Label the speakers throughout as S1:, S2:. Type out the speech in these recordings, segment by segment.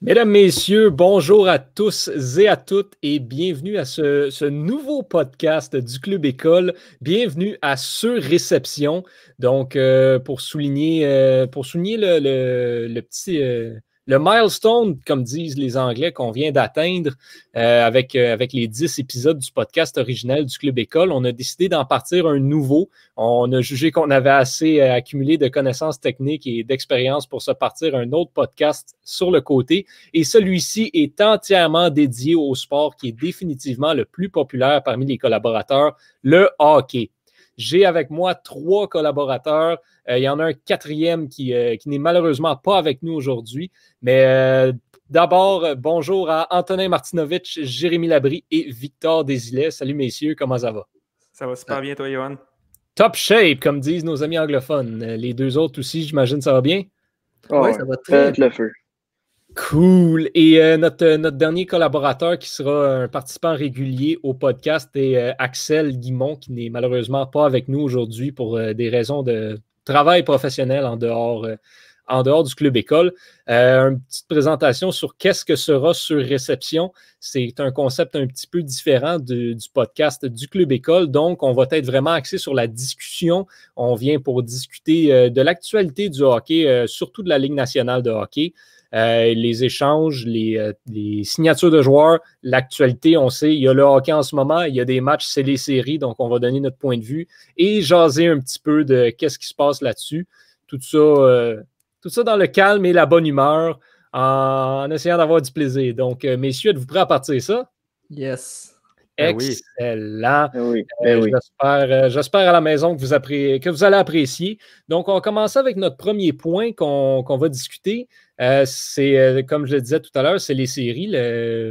S1: Mesdames, Messieurs, bonjour à tous et à toutes et bienvenue à ce, nouveau podcast du Club École. Bienvenue à Sur-Réception. Donc, euh, pour souligner, euh, pour souligner le, petit, euh, le milestone, comme disent les Anglais, qu'on vient d'atteindre euh, avec, euh, avec les 10 épisodes du podcast original du Club École, on a décidé d'en partir un nouveau. On a jugé qu'on avait assez euh, accumulé de connaissances techniques et d'expérience pour se partir un autre podcast sur le côté. Et celui-ci est entièrement dédié au sport qui est définitivement le plus populaire parmi les collaborateurs, le hockey. J'ai avec moi trois collaborateurs. Euh, il y en a un quatrième qui, euh, qui n'est malheureusement pas avec nous aujourd'hui. Mais euh, d'abord, bonjour à Antonin Martinovitch, Jérémy Labry et Victor Desilets. Salut messieurs, comment ça va?
S2: Ça va super bien, toi, Johan?
S1: Top shape, comme disent nos amis anglophones. Les deux autres aussi, j'imagine, ça va bien?
S3: oui, ça va très bien. le feu.
S1: Cool. Et euh, notre, notre, dernier collaborateur qui sera un participant régulier au podcast est euh, Axel Guimont, qui n'est malheureusement pas avec nous aujourd'hui pour euh, des raisons de travail professionnel en dehors, en dehors du club école. une petite présentation sur qu'est-ce que sera sur réception. C'est un concept un petit peu différent du podcast du club école. Donc, on va être vraiment axé sur la discussion. On vient pour discuter de l'actualité du hockey, surtout de la Ligue nationale de hockey. Euh, les échanges, euh, les, signatures de joueurs, l'actualité, on sait, il y a le hockey en ce moment, il y a des matchs, c'est les séries, donc on va donner notre point de vue et jaser un petit peu de qu'est-ce qui se passe là-dessus. Tout ça, euh, tout ça dans le calme et la bonne humeur, en, essayant d'avoir du plaisir. Donc, messieurs, êtes-vous prêts à partir de ça?
S3: Yes.
S1: Ben Excellent. Ben ben j'espère, à la maison que vous, que vous allez apprécier. Donc, on va commencer avec notre premier point qu'on, va discuter. Euh, c'est, euh, comme je le disais tout à l'heure, c'est les séries.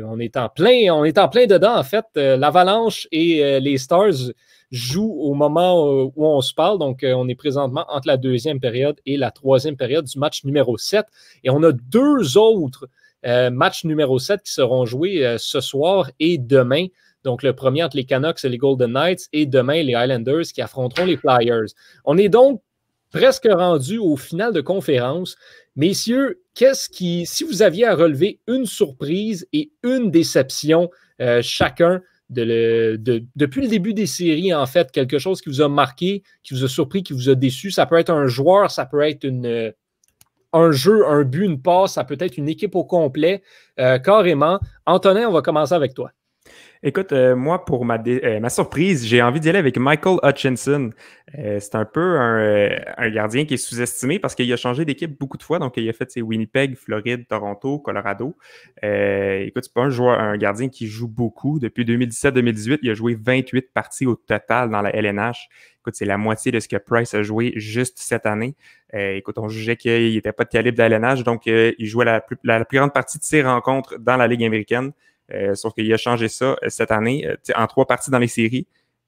S1: on, est en plein, on est en plein dedans, en fait. Euh, L'Avalanche et les Stars jouent au moment où on se parle. Donc, on est présentement entre la deuxième période et la troisième période du match numéro 7. Et on a deux autres matchs numéro 7 qui seront joués ce soir et demain. Donc, le premier entre les Canucks et les Golden Knights et demain les Islanders qui affronteront les Flyers. On est donc presque rendu au final de conférence. Messieurs, qu'est-ce qui, si vous aviez à relever une surprise et une déception euh, chacun de depuis le début des séries, en fait, quelque chose qui vous a marqué, qui vous a surpris, qui vous a déçu, ça peut être un joueur, ça peut être une, un jeu, un but, une passe, ça peut être une équipe au complet, euh, carrément. Antonin, on va commencer avec toi.
S2: Écoute, euh, moi, pour ma, euh, ma surprise, j'ai envie d'y aller avec Michael Hutchinson. Euh, c'est un peu un, gardien qui est sous-estimé parce qu'il a changé d'équipe beaucoup de fois. Donc, il a fait ses Winnipeg, Floride, Toronto, Colorado. écoute, c'est pas un joueur, un gardien qui joue beaucoup. Depuis 2017-2018, il a joué 28 parties au total dans la LNH. Écoute, c'est la moitié de ce que Price a joué juste cette année. écoute, on jugeait qu'il n'était pas de calibre de la LNH, donc il jouait la plus grande partie de ses rencontres dans la Ligue américaine. Euh, sauf qu'il a changé ça euh, cette année. Euh, en trois parties dans les séries,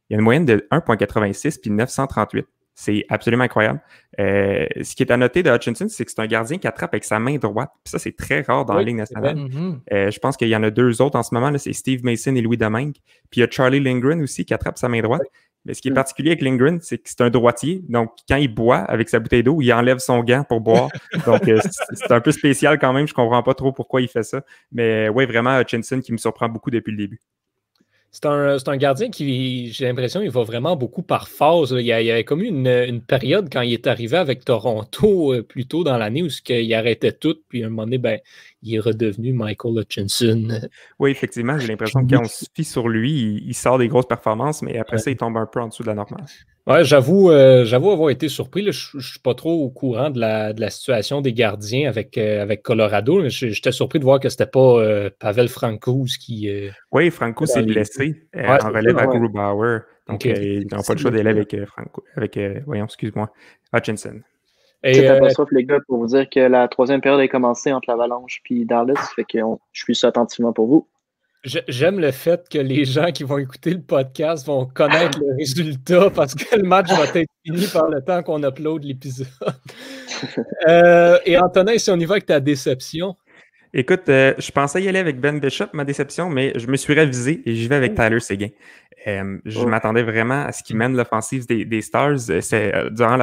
S2: il y a une moyenne de 1,86 puis 938. C'est absolument incroyable. ce qui est à noter de Hutchinson, c'est que c'est un gardien qui attrape avec sa main droite. Puis ça, c'est très rare dans la Ligue nationale. Mm-hmm. je pense qu'il y en a deux autres en ce moment. C'est Steve Mason et Louis Domingue. Puis il y a Charlie Lindgren aussi qui attrape sa main droite. Mais ce qui est mm. particulier avec Lindgren, c'est que c'est un droitier. Donc, quand il boit avec sa bouteille d'eau, il enlève son gant pour boire. Donc, euh, c'est un peu spécial quand même. Je ne comprends pas trop pourquoi il fait ça. Mais oui, vraiment, Hutchinson qui me surprend beaucoup depuis le début.
S1: C'est un, un, gardien qui, j'ai l'impression, il va vraiment beaucoup par phase. Il y, avait comme une, une, période quand il est arrivé avec Toronto euh, plus tôt dans l'année où il arrêtait tout, puis à un moment donné, ben, il est redevenu Michael Hutchinson.
S2: Oui, effectivement, j'ai l'impression que quand on se fie sur lui, il, sort des grosses performances, mais après ça, il tombe un peu en dessous de la normale.
S1: Ouais, j'avoue, euh, j'avoue avoir été surpris. je ne suis pas trop au courant de la, de la situation des gardiens avec, euh, avec Colorado. J'étais surpris de voir que c'était pas euh, Pavel Francouz qui.
S2: oui, Franco s'est blessé en relève à Grubauer. Donc, ils n'ont pas le choix d'aller avec, Franco, avec voyons, excuse-moi, Hutchinson.
S3: C'est pas les gars, pour vous dire que la troisième période a commencé entre l'Avalanche et Dallas. Fait que je suis ça attentivement pour vous.
S1: J'aime le fait que les gens qui vont écouter le podcast vont connaître le résultat parce que le match va être fini par le temps qu'on upload l'épisode. Euh, et Antonin, si on y va avec ta déception.
S2: Écoute, euh, je pensais y aller avec Ben Bishop, ma déception, mais je me suis révisé et j'y vais avec Tyler Seguin. Je m'attendais vraiment à ce qu'il mène l'offensive des, Stars durant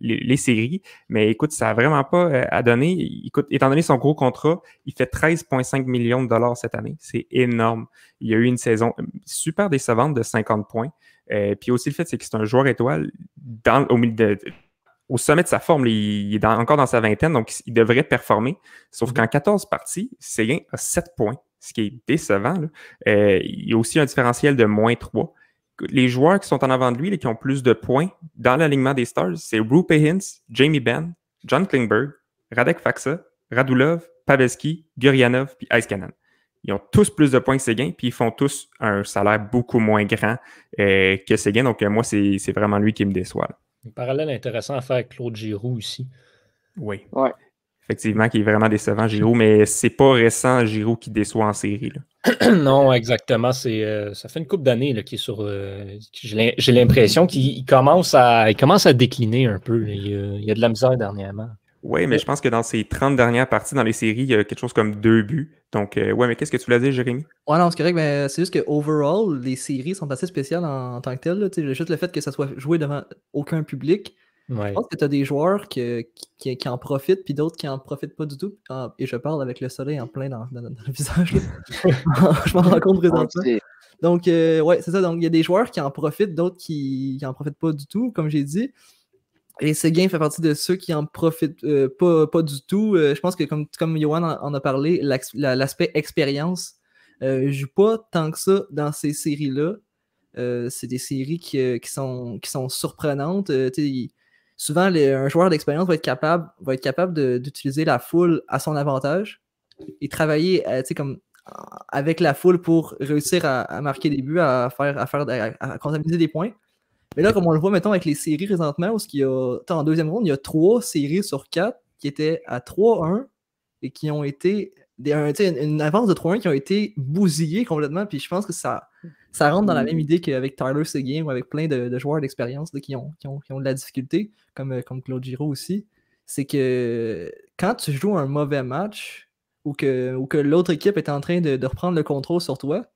S2: les, séries, mais écoute, ça n'a vraiment pas à donner. Écoute, étant donné son gros contrat, il fait 13,5 millions de dollars cette année. C'est énorme. Il y a eu une saison super décevante de 50 points. puis aussi le fait, c'est que c'est un joueur étoile dans, au milieu de, au sommet de sa forme. Il, est encore dans sa vingtaine, donc il devrait performer. Sauf mhm. qu'en 14 parties, Séguin a 7 points, ce qui est décevant. Euh, il y a aussi un différentiel de moins 3. Les joueurs qui sont en avant de lui, et qui ont plus de points dans l'alignement des Stars, c'est Rupe Hintz, Jamie Benn, John Klingberg, Radek Faksa, Radulov, Pavelski, Gurianov puis Ice Ils ont tous plus de points que Séguin, puis ils font tous un salaire beaucoup moins grand euh, que Séguin. Donc, euh, moi, c'est vraiment lui qui me déçoit.
S1: Un parallèle intéressant à faire avec Claude Giroux ici.
S2: Oui. Effectivement, qui est vraiment décevant, Giroud, mais c'est pas récent, Giroud, qui déçoit en série.
S1: non, exactement. C'est, euh, ça fait une couple d'années qu'il est sur. Euh, j'ai l'impression qu'il commence, à, commence à décliner un peu. Il, y a de la misère dernièrement.
S2: Oui, mais je pense que dans ces 30 dernières parties dans les séries, il y a quelque chose comme deux buts. Donc, euh, ouais, mais qu'est-ce que tu voulais dire, Jérémy?
S4: Ouais, non, c'est correct, mais c'est juste que overall, les séries sont assez spéciales en, tant que telles. Juste le fait que ça soit joué devant aucun public. Je pense que tu as des joueurs qui, qui, en profitent, puis d'autres qui en profitent pas du tout. Ah, et je parle avec le soleil en plein dans, le visage. je m'en rends compte présentement. Donc, euh, ouais, c'est ça. Donc, il y a des joueurs qui en profitent, d'autres qui, qui en profitent pas du tout, comme j'ai dit. Et Seguin fait partie de ceux qui en profitent euh, pas, du tout. Euh, je pense que comme, comme Johan en, a parlé, l'aspect expérience euh, joue pas tant que ça dans ces séries-là. Euh, c'est des séries qui, sont, qui sont surprenantes. Souvent, un joueur d'expérience va être capable, être capable d'utiliser la foule à son avantage et travailler comme, avec la foule pour réussir à, marquer des buts, à faire, à faire à comptabiliser des points. Mais là, comme on le voit, mettons, avec les séries présentement, où il y a, en deuxième ronde, il y a trois séries sur quatre qui étaient à 3-1 et qui ont été des, une avance de 3-1 qui ont été bousillées complètement. Puis je pense que ça, ça rentre dans la même idée qu'avec Tyler Seguin ou avec plein de, joueurs d'expérience qui ont, qui, ont, de la difficulté, comme, comme Claude Giraud aussi. C'est que quand tu joues un mauvais match ou que, ou que l'autre équipe est en train de reprendre le contrôle sur toi,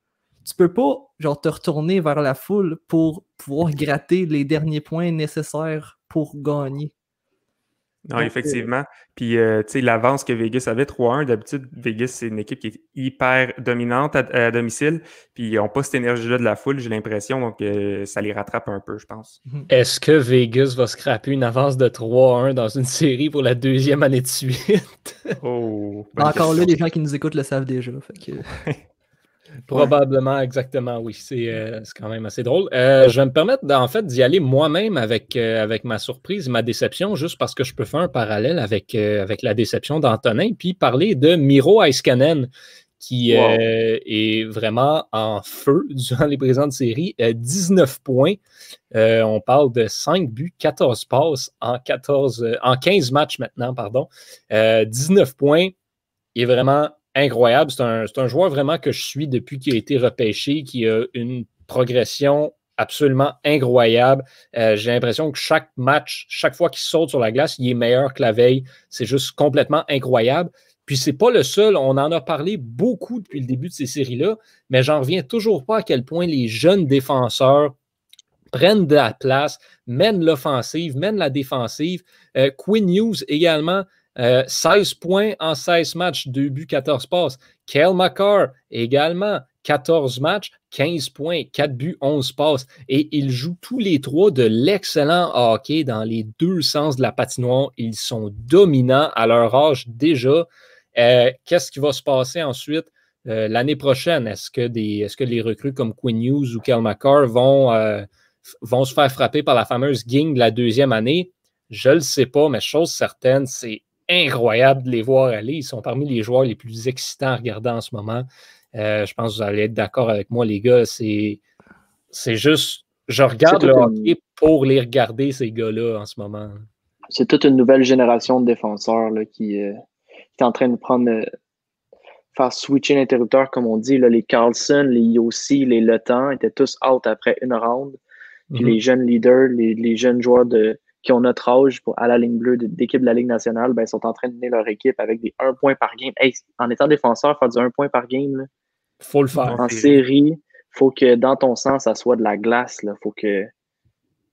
S4: tu peux pas genre te retourner vers la foule pour pouvoir gratter les derniers points nécessaires pour gagner.
S2: Non, euh, effectivement. Puis, euh, tu sais, l'avance que Vegas avait 3-1, d'habitude, Vegas, c'est une équipe qui est hyper dominante à, domicile. Puis, ils n'ont pas cette énergie-là de la foule, j'ai l'impression. Donc, euh, ça les rattrape un peu, je pense.
S1: Mhm. Est-ce que Vegas va scraper une avance de 3-1 dans une série pour la deuxième année de suite?
S2: oh!
S4: Encore là, les gens qui nous écoutent le savent déjà. Fait que...
S1: Probablement, exactement, oui. Euh, c'est quand même assez drôle. Euh, je vais me permettre en fait d'y aller moi-même avec, euh, avec ma surprise, ma déception, juste parce que je peux faire un parallèle avec, avec la déception d'Antonin, puis parler de Miro Aiskanen, qui est vraiment en feu durant les présentes séries. 19 points. on parle de 5 buts, 14 passes en, 14, en 15 matchs maintenant, pardon. 19 points. Il est vraiment incroyable. C'est un, joueur vraiment que je suis depuis qu'il a été repêché, qui a une progression absolument incroyable. Euh, j'ai l'impression que chaque match, chaque fois qu'il saute sur la glace, il est meilleur que la veille. C'est juste complètement incroyable. Puis c'est pas le seul, on en a parlé beaucoup depuis le début de ces séries-là, mais j'en reviens toujours pas à quel point les jeunes défenseurs prennent de la place, mènent l'offensive, mènent la défensive. Euh, Quinn News également, 16 euh, points en 16 matchs, 2 buts, 14 passes. Kel McCarr également, 14 matchs, 15 points, 4 buts, 11 passes. Et ils jouent tous les trois de l'excellent hockey dans les deux sens de la patinoire. Ils sont dominants à leur âge déjà. Euh, qu'est-ce qui va se passer ensuite euh, l'année prochaine? Est-ce que, les recrues comme Quinn Hughes ou Kel McCarr vont, vont se faire frapper par la fameuse gang de la deuxième année? Je ne le sais pas, mais chose certaine, c'est incroyable de les voir aller. Ils sont parmi les joueurs les plus excitants à regarder en ce moment. Euh, je pense que vous allez être d'accord avec moi, les gars. C'est, c'est juste, je regarde le hockey pour les regarder, ces gars-là, en ce moment.
S3: C'est toute une nouvelle génération de défenseurs là, qui, euh, est en train de prendre, euh, faire switcher l'interrupteur, comme on dit. Là, les Carlson, les Yossi, les Le étaient tous out après une round. Puis mm-hmm. les jeunes leaders, les, les jeunes joueurs de, qui ont notre âge pour, à la ligne bleue d'équipe de la Ligue nationale, ben, sont en train de mener leur équipe avec des 1 point par game. en étant défenseur, faire du 1 point par game,
S1: faut le faire.
S3: En série, faut que dans ton sens, ça soit de la glace. Là. Faut que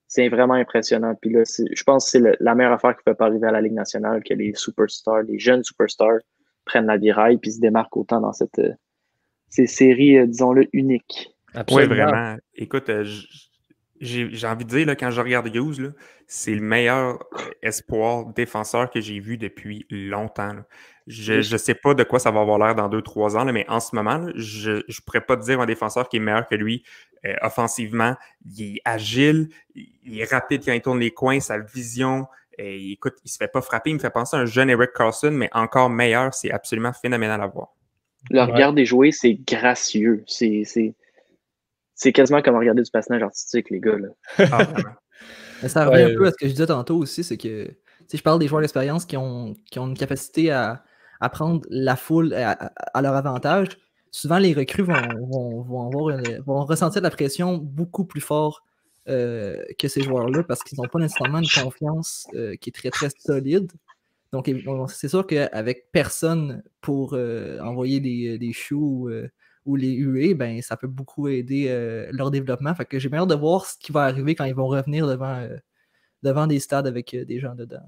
S3: c'est vraiment impressionnant. Puis là, je pense que c'est la meilleure affaire qui peut pas arriver à la Ligue nationale, que les superstars, les jeunes superstars prennent la viraille puis se démarquent autant dans cette, euh, ces séries, euh, disons-le, uniques.
S2: Oui, vraiment. Écoute, euh, j'ai envie de dire, là, quand je regarde Hughes, c'est le meilleur espoir défenseur que j'ai vu depuis longtemps. Je ne sais pas de quoi ça va avoir l'air dans deux, trois ans, mais en ce moment, je ne pourrais pas te dire un défenseur qui est meilleur que lui euh, offensivement. Il est agile, il est rapide quand il tourne les coins, sa vision. Et, euh, écoute, il ne se fait pas frapper. Il me fait penser à un jeune Eric Carlson, mais encore meilleur. C'est absolument phénoménal à voir.
S3: Le regard des jouets, c'est gracieux. C'est quasiment comme regarder du patinage artistique, les gars. Ah,
S4: ça revient un peu à ce que je disais tantôt aussi, c'est que si je parle des joueurs d'expérience qui ont, qui ont une capacité à, à prendre la foule à, leur avantage, souvent les recrues vont, vont, ressentir la pression beaucoup plus fort euh, que ces joueurs-là parce qu'ils n'ont pas nécessairement une confiance euh, qui est très très solide. Donc c'est sûr qu'avec personne pour euh, envoyer des, des choux ou les UE, ben, ça peut beaucoup aider leur développement. Fait que j'ai bien hâte de voir ce qui va arriver quand ils vont revenir devant, devant des stades avec des gens dedans.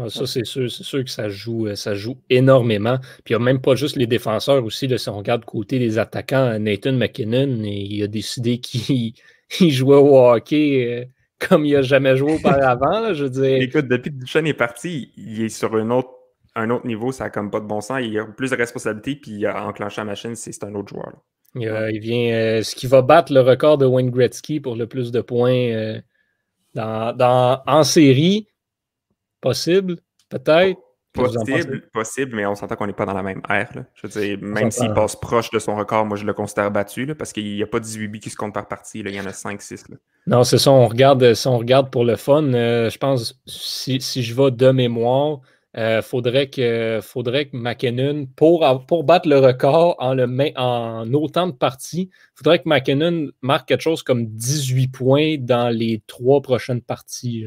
S1: Ah, ça, c'est sûr, c'est sûr que ça joue, euh, ça joue énormément. Puis il n'y a même pas juste les défenseurs aussi. si on regarde côté des attaquants, Nathan McKinnon, il a décidé qu'il jouait au hockey euh, comme il n'a jamais joué auparavant. je veux dire.
S2: Écoute, depuis que Duchamp est parti, il est sur un autre, un autre niveau, ça n'a comme pas de bon sens. Il a plus de responsabilités, puis il a enclenché la machine, c'est un autre joueur.
S1: Il, vient. Euh, ce qui va battre le record de Wayne Gretzky pour le plus de points dans, en série. Possible, peut-être.
S2: Possible, possible, mais on s'entend qu'on n'est pas dans la même ère. Je veux dire, même s'il passe proche de son record, moi je le considère battu parce qu'il n'y a pas 18 buts qui se comptent par partie. Il y en a 5-6.
S1: Non, c'est ça. On regarde, si on regarde pour le fun, euh, je pense, si, si, je vais de mémoire, euh, faudrait, que, faudrait que McKinnon, pour, pour battre le record en, le, en autant de parties, faudrait que McKinnon marque quelque chose comme 18 points dans les trois prochaines parties.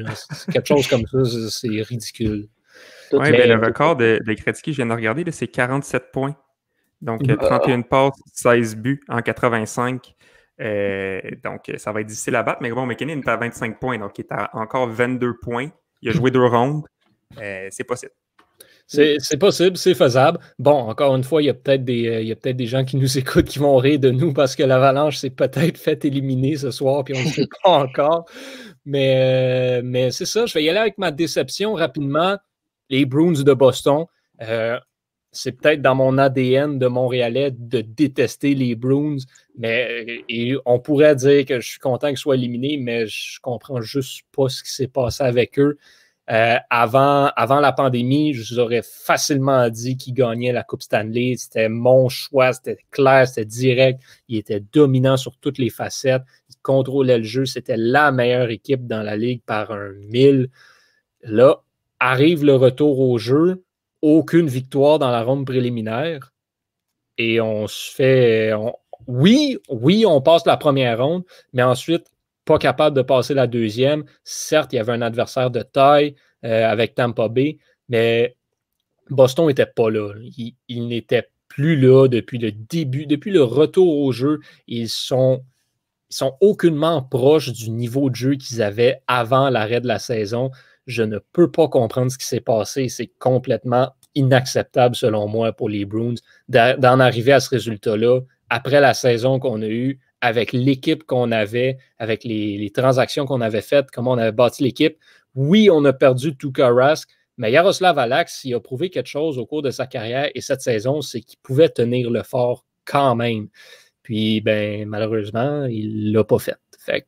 S1: quelque chose comme ça, c'est ridicule.
S2: Oui, ben, le record de, de Gretzky, je viens de regarder, c'est 47 points. Donc, 31 euh, passes, 16 buts en 85. Euh, donc, ça va être difficile à battre. Mais bon, McKinnon est à 25 points, donc il est à encore 22 points. Il a joué deux rondes. c'est possible.
S1: C'est possible, c'est faisable. Bon, encore une fois, il y a peut-être des, peut des gens qui nous écoutent qui vont rire de nous parce que l'Avalanche s'est peut-être fait éliminer ce soir, puis on ne sait pas encore. Mais, euh, mais c'est ça, je vais y aller avec ma déception rapidement. Les Bruins de Boston. Euh, c'est peut-être dans mon ADN de Montréalais de détester les Bruins, mais et on pourrait dire que je suis content qu'ils soient éliminés, mais je comprends juste pas ce qui s'est passé avec eux. Euh, avant, avant la pandémie, je vous aurais facilement dit qu'il gagnait la Coupe Stanley. C'était mon choix, c'était clair, c'était direct. Il était dominant sur toutes les facettes. Il contrôlait le jeu. C'était la meilleure équipe dans la ligue par un mille. Là, arrive le retour au jeu. Aucune victoire dans la ronde préliminaire. Et on se fait. oui, oui, on passe la première ronde, mais ensuite, pas capable de passer la deuxième. Certes, il y avait un adversaire de taille euh, avec Tampa Bay, mais Boston n'était pas là. Il, n'était plus là depuis le début, depuis le retour au jeu. Ils sont, ils sont aucunement proches du niveau de jeu qu'ils avaient avant l'arrêt de la saison. Je ne peux pas comprendre ce qui s'est passé. C'est complètement inacceptable, selon moi, pour les Bruins d'en arriver à ce résultat-là après la saison qu'on a eue, avec l'équipe qu'on avait, avec les, transactions qu'on avait faites, comment on avait bâti l'équipe. Oui, on a perdu Tuka Rask, mais Yaroslav Alax, il a prouvé quelque chose au cours de sa carrière et cette saison, c'est qu'il pouvait tenir le fort quand même. Puis, ben, malheureusement, il ne l'a pas fait. fait.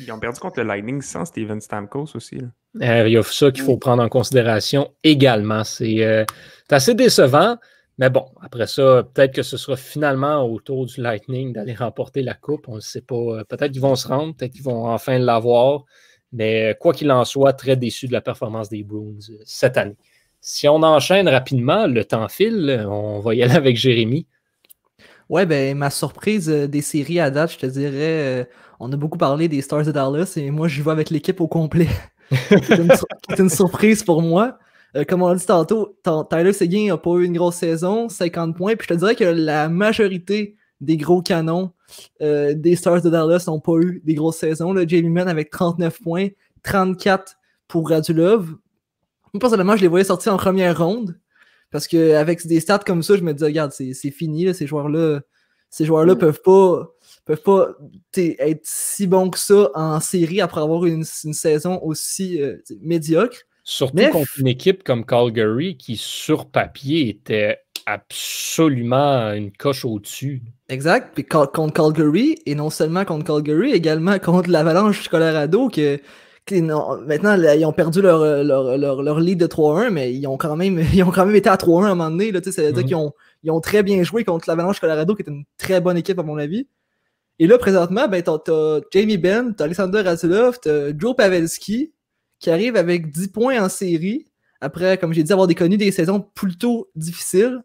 S2: Ils ont perdu contre le Lightning sans Steven Stamkos aussi.
S1: Euh, il y a ça qu'il faut prendre en considération également. C'est euh, assez décevant. Mais bon, après ça, peut-être que ce sera finalement au tour du Lightning d'aller remporter la Coupe. On ne sait pas. Euh, peut-être qu'ils vont se rendre, peut-être qu'ils vont enfin l'avoir. Mais quoi qu'il en soit, très déçu de la performance des Bruins euh, cette année. Si on enchaîne rapidement, le temps file. On va y aller avec Jérémy.
S4: Ouais, ben ma surprise euh, des séries à date, je te dirais, on a beaucoup parlé des Stars de Dallas et moi je vais avec l'équipe au complet. C'est une, surprise pour moi. Euh, comme on l'a dit tantôt, Tyler Seguin n'a pas eu une grosse saison, 50 points. Puis je te dirais que la majorité des gros canons des Stars de Dallas n'ont pas eu des grosses saisons. Là. Jamie Mann avec 39 points, 34 pour Radulov. Moi, personnellement, je les voyais sortir en première ronde. Parce qu'avec des stats comme ça, je me disais, regarde, c'est fini, ces joueurs-là. Ces joueurs-là mm. peuvent pas peuvent pas être si bons que ça en série après avoir une, une saison aussi euh, médiocre.
S1: Surtout contre une équipe comme Calgary qui, sur papier, était absolument une coche au-dessus.
S4: Exact. Puis contre Calgary, et non seulement contre Calgary, également contre l'Avalanche Colorado, que maintenant, ils ont perdu leur, leur, lead de 3-1, mais ils ont, quand même, ils ont quand même été à 3-1 à un moment donné. Là, ça veut dire mhm. qu'ils ont, ils ont très bien joué contre l'Avalanche Colorado, qui est une très bonne équipe, à mon avis. Et là, présentement, ben, t'as, Jamie Benn, t'as Alexander Razulov, t'as Joe Pavelski, qui arrive avec 10 points en série, après, comme j'ai dit, avoir connu des saisons plutôt difficiles.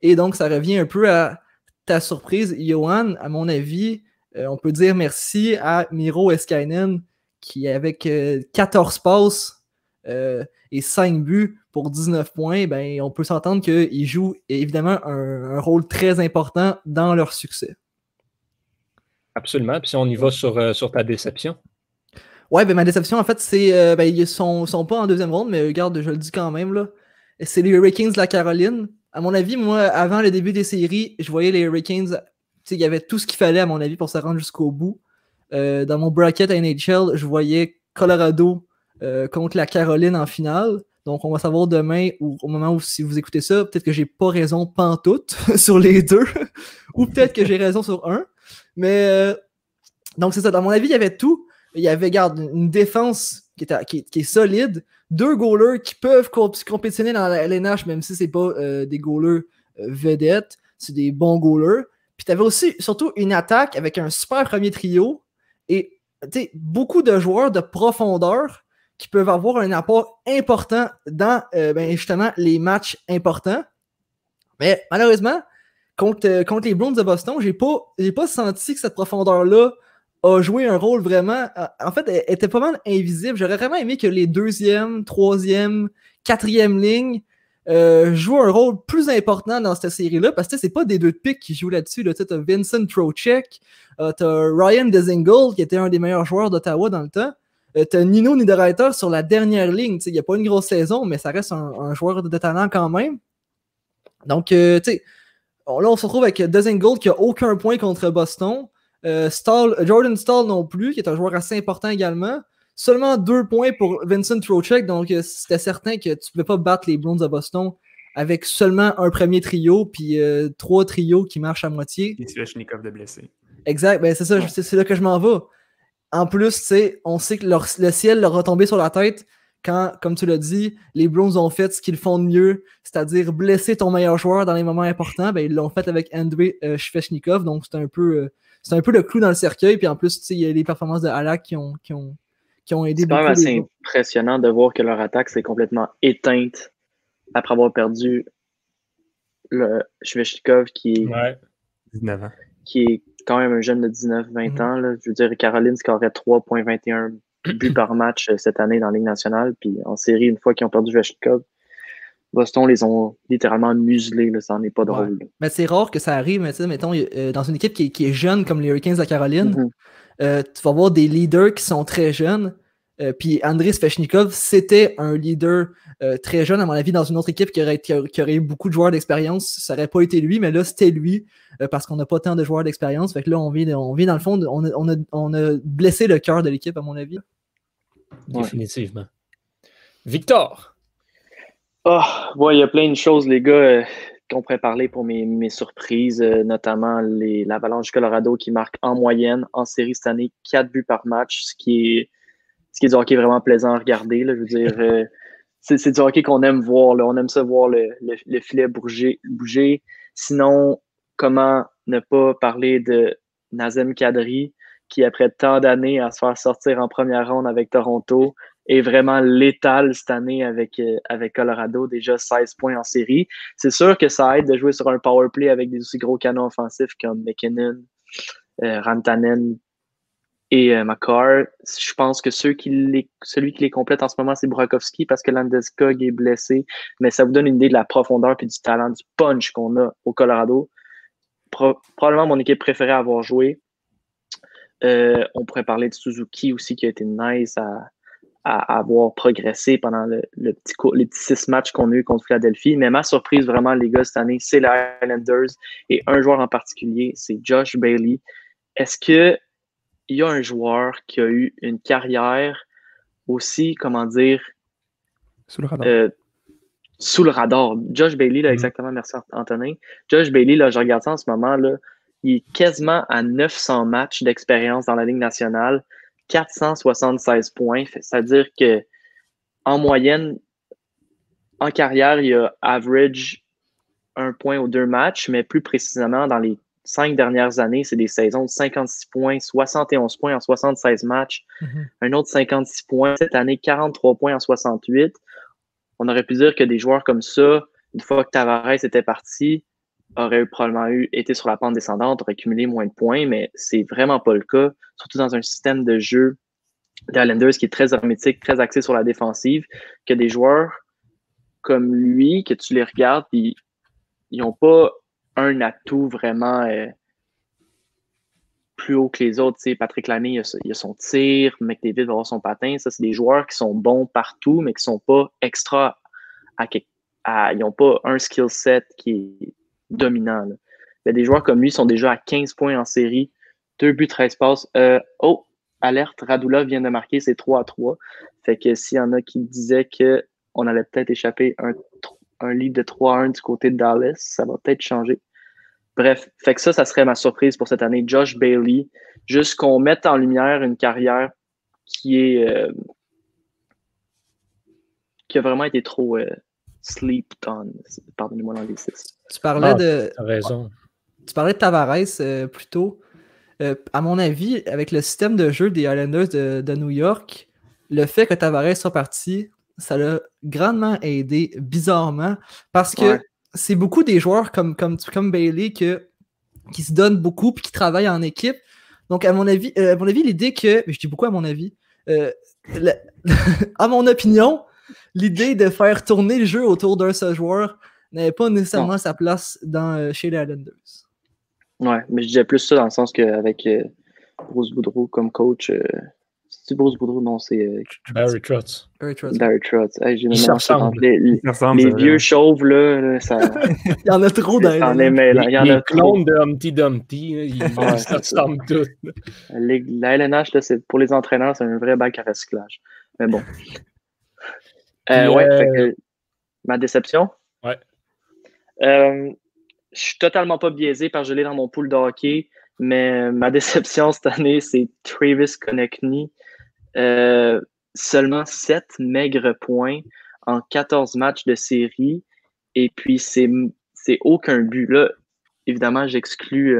S4: Et donc, ça revient un peu à ta surprise, Johan. À mon avis, euh, on peut dire merci à Miro Eskainen, qui, avec 14 euh, passes euh, et 5 buts pour 19 points, ben, on peut s'entendre qu'il joue évidemment un, rôle très important dans leur succès.
S1: Absolument. Puis si on y va sur, sur ta déception.
S4: Ouais, ben ma déception, en fait, c'est. ben, ils sont, sont pas en deuxième ronde, mais regarde, je le dis quand même. là. C'est les Hurricanes de la Caroline. À mon avis, moi, avant le début des séries, je voyais les Hurricanes. Il y avait tout ce qu'il fallait, à mon avis, pour se rendre jusqu'au bout. Euh, dans mon bracket NHL, je voyais Colorado euh, contre la Caroline en finale. Donc, on va savoir demain, ou au moment où si vous écoutez ça, peut-être que j'ai pas raison pantoute sur les deux, ou peut-être que j'ai raison sur un. Mais euh, donc c'est ça. Dans mon avis, il y avait tout. Il y avait, une défense qui est, solide, deux goalers qui peuvent compétitionner dans la LNH, même si c'est pas des goalers vedettes, c'est des bons goalers. Puis tu avais aussi surtout une attaque avec un super premier trio et beaucoup de joueurs de profondeur qui peuvent avoir un apport important dans euh, ben, justement les matchs importants. Mais malheureusement, contre, euh, contre les Browns de Boston, j'ai pas, pas senti que cette profondeur-là a joué un rôle vraiment. Euh, en fait, elle était pas mal invisible. J'aurais vraiment aimé que les deuxième, troisième, quatrième lignes euh, joue un rôle plus important dans cette série-là parce que c'est pas des deux de pique qui jouent là-dessus. Tu as Vincent Trocek, euh, tu Ryan Dezingle qui était un des meilleurs joueurs d'Ottawa dans le temps. Euh, tu Nino Niederreiter sur la dernière ligne. Il n'y a pas une grosse saison, mais ça reste un, joueur de talent quand même. Donc, tu sais, là, on se retrouve avec Dezingle qui a aucun point contre Boston. Jordan Stall non plus, qui est un joueur assez important également. Seulement deux points pour Vincent Trocek, donc euh, c'était certain que tu ne pouvais pas battre les Browns de Boston avec seulement un premier trio, puis euh, trois trios qui marchent à moitié.
S2: Et Svechnikov de blessé.
S4: Exact, ben c'est ça, c'est là que je m'en vais. En plus, on sait que le ciel leur a tombé sur la tête quand, comme tu l'as dit, les Browns ont fait ce qu'ils font de mieux, c'est-à-dire blesser ton meilleur joueur dans les moments importants. Ben, ils l'ont fait avec André euh, donc c'est un, peu, un peu le clou dans le cercueil. Puis en plus, il y a les performances de Halak qui ont, qui ont, qui ont aidé
S3: C'est quand même assez impressionnant de voir que leur attaque s'est complètement éteinte après avoir perdu le Shveshnikov qui est,
S2: 19 ans.
S3: qui est quand même un jeune de 19-20 mm-hmm. ans. Là. Je veux dire, Caroline scorerait 3,21 buts par match euh, cette année dans la Ligue nationale. Puis en série, une fois qu'ils ont perdu Shveshnikov, Boston les ont littéralement muselés, là, ça n'en est pas drôle.
S4: Mais c'est rare que ça arrive, mais mettons, euh, dans une équipe qui, est jeune comme les Hurricanes de Caroline, mm-hmm. Euh, tu vas voir des leaders qui sont très jeunes. Euh, puis André Svechnikov, c'était un leader euh, très jeune, à mon avis, dans une autre équipe qui aurait, qui aurait eu beaucoup de joueurs d'expérience. Ça n'aurait pas été lui, mais là, c'était lui, parce qu'on n'a pas tant de joueurs d'expérience. Fait que là, on vient, on vient dans le fond, on a, on a, on a blessé le cœur de l'équipe, à mon avis.
S1: Définitivement. Victor!
S3: Oh, il y a plein de choses, les gars qu'on pourrait parler pour mes, surprises, euh, notamment l'Avalanche Colorado qui marque en moyenne en série cette année 4 buts par match, ce qui est, ce qui est du hockey vraiment plaisant à regarder. Là, je veux dire, euh, c'est du hockey qu'on aime voir. Là. On aime ça voir le, le, filet bouger, bouger. Sinon, comment ne pas parler de Nazem Kadri, qui après tant d'années à se faire sortir en première ronde avec Toronto, est vraiment létal cette année avec, euh, avec Colorado, déjà 16 points en série. C'est sûr que ça aide de jouer sur un power play avec des aussi gros canons offensifs comme McKinnon, euh, Rantanen et euh, Je pense que celui qui les complète en ce moment, c'est Burakovsky parce que Landeskog est blessé. Mais ça vous donne une idée de la profondeur et du talent, du punch qu'on a au Colorado. probablement mon équipe préférée à avoir joué. Euh, on pourrait parler de Suzuki aussi qui a été nice à, avoir progressé pendant le, petit, les petits six matchs qu'on a eu contre Philadelphie. Mais ma surprise vraiment, les gars, cette année, c'est les Islanders et un joueur en particulier, c'est Josh Bailey. Est-ce qu'il y a un joueur qui a eu une carrière aussi, comment dire,
S2: sous le radar? Euh,
S3: sous le radar? Josh Bailey, là, mm-hmm. exactement, merci Antonin. Josh Bailey, là, je regarde ça en ce moment, là, il est quasiment à 900 matchs d'expérience dans la Ligue nationale, 476 points. C'est-à-dire que en moyenne, en carrière, il y a average un point ou deux matchs, mais plus précisément, dans les cinq dernières années, c'est des saisons de 56 points, 71 points en 76 matchs, mm-hmm. un autre 56 points. Cette année, 43 points en 68. On aurait pu dire que des joueurs comme ça, une fois que Tavares était parti, aurait probablement eu, été sur la pente descendante, aurait cumulé moins de points, mais c'est vraiment pas le cas, surtout dans un système de jeu d'Islanders qui est très hermétique, très axé sur la défensive, que des joueurs comme lui, que tu les regardes, ils n'ont pas un atout vraiment euh, plus haut que les autres. Patrick Lamy, il a, son tir, McDavid va avoir son patin. Ça, c'est des joueurs qui sont bons partout, mais qui sont pas extra ils n'ont pas un skill set qui est dominant. des joueurs comme lui sont déjà à 15 points en série, 2 buts, 13 passes. Euh, oh, alerte, Radula vient de marquer, c'est 3 à 3. Fait que s'il y en a qui disaient qu'on allait peut-être échapper un, un de 3 à 1 du côté de Dallas, ça va peut-être changer. Bref, fait que ça, ça serait ma surprise pour cette année. Josh Bailey, juste qu'on mette en lumière une carrière qui est euh, qui a vraiment été trop euh, sleep on. Pardonnez-moi l'anglicisme.
S4: Tu parlais ah, de. raison. Tu parlais de Tavares euh, plus tôt. Euh, à mon avis, avec le système de jeu des Islanders de, New York, le fait que Tavares soit parti, ça l'a grandement aidé, bizarrement, parce que c'est beaucoup des joueurs comme, comme, comme Bailey que, qui se donnent beaucoup et qui travaillent en équipe. Donc, à mon avis, euh, à mon avis, l'idée que. Je dis beaucoup à mon avis. à mon opinion, l'idée de faire tourner le jeu autour d'un seul joueur n'avait pas nécessairement sa place dans, euh, chez les Islanders.
S3: Ouais, mais je disais plus ça dans le sens qu'avec euh, Bruce Boudreau comme coach. Euh, c'est Bruce Boudreau, non, c'est.
S1: Barry Trotz.
S3: Barry Trotz. Barry Trotz. Hey, les, les, les vieux chauves, là, ça.
S4: il y en a trop dans
S3: les. Il y en a
S1: clones de Humpty Dumpty. Ils se ressemblent tous.
S3: La LNH, là, pour les entraîneurs, c'est un vrai bac à recyclage. Mais bon. Euh, ouais, euh, ma déception?
S1: Ouais.
S3: Euh, je suis totalement pas biaisé par je l'ai dans mon pool de hockey, mais ma déception cette année, c'est Travis Konechny. seulement 7 maigres points en 14 matchs de série. Et puis, c'est aucun but. Là, évidemment, j'exclus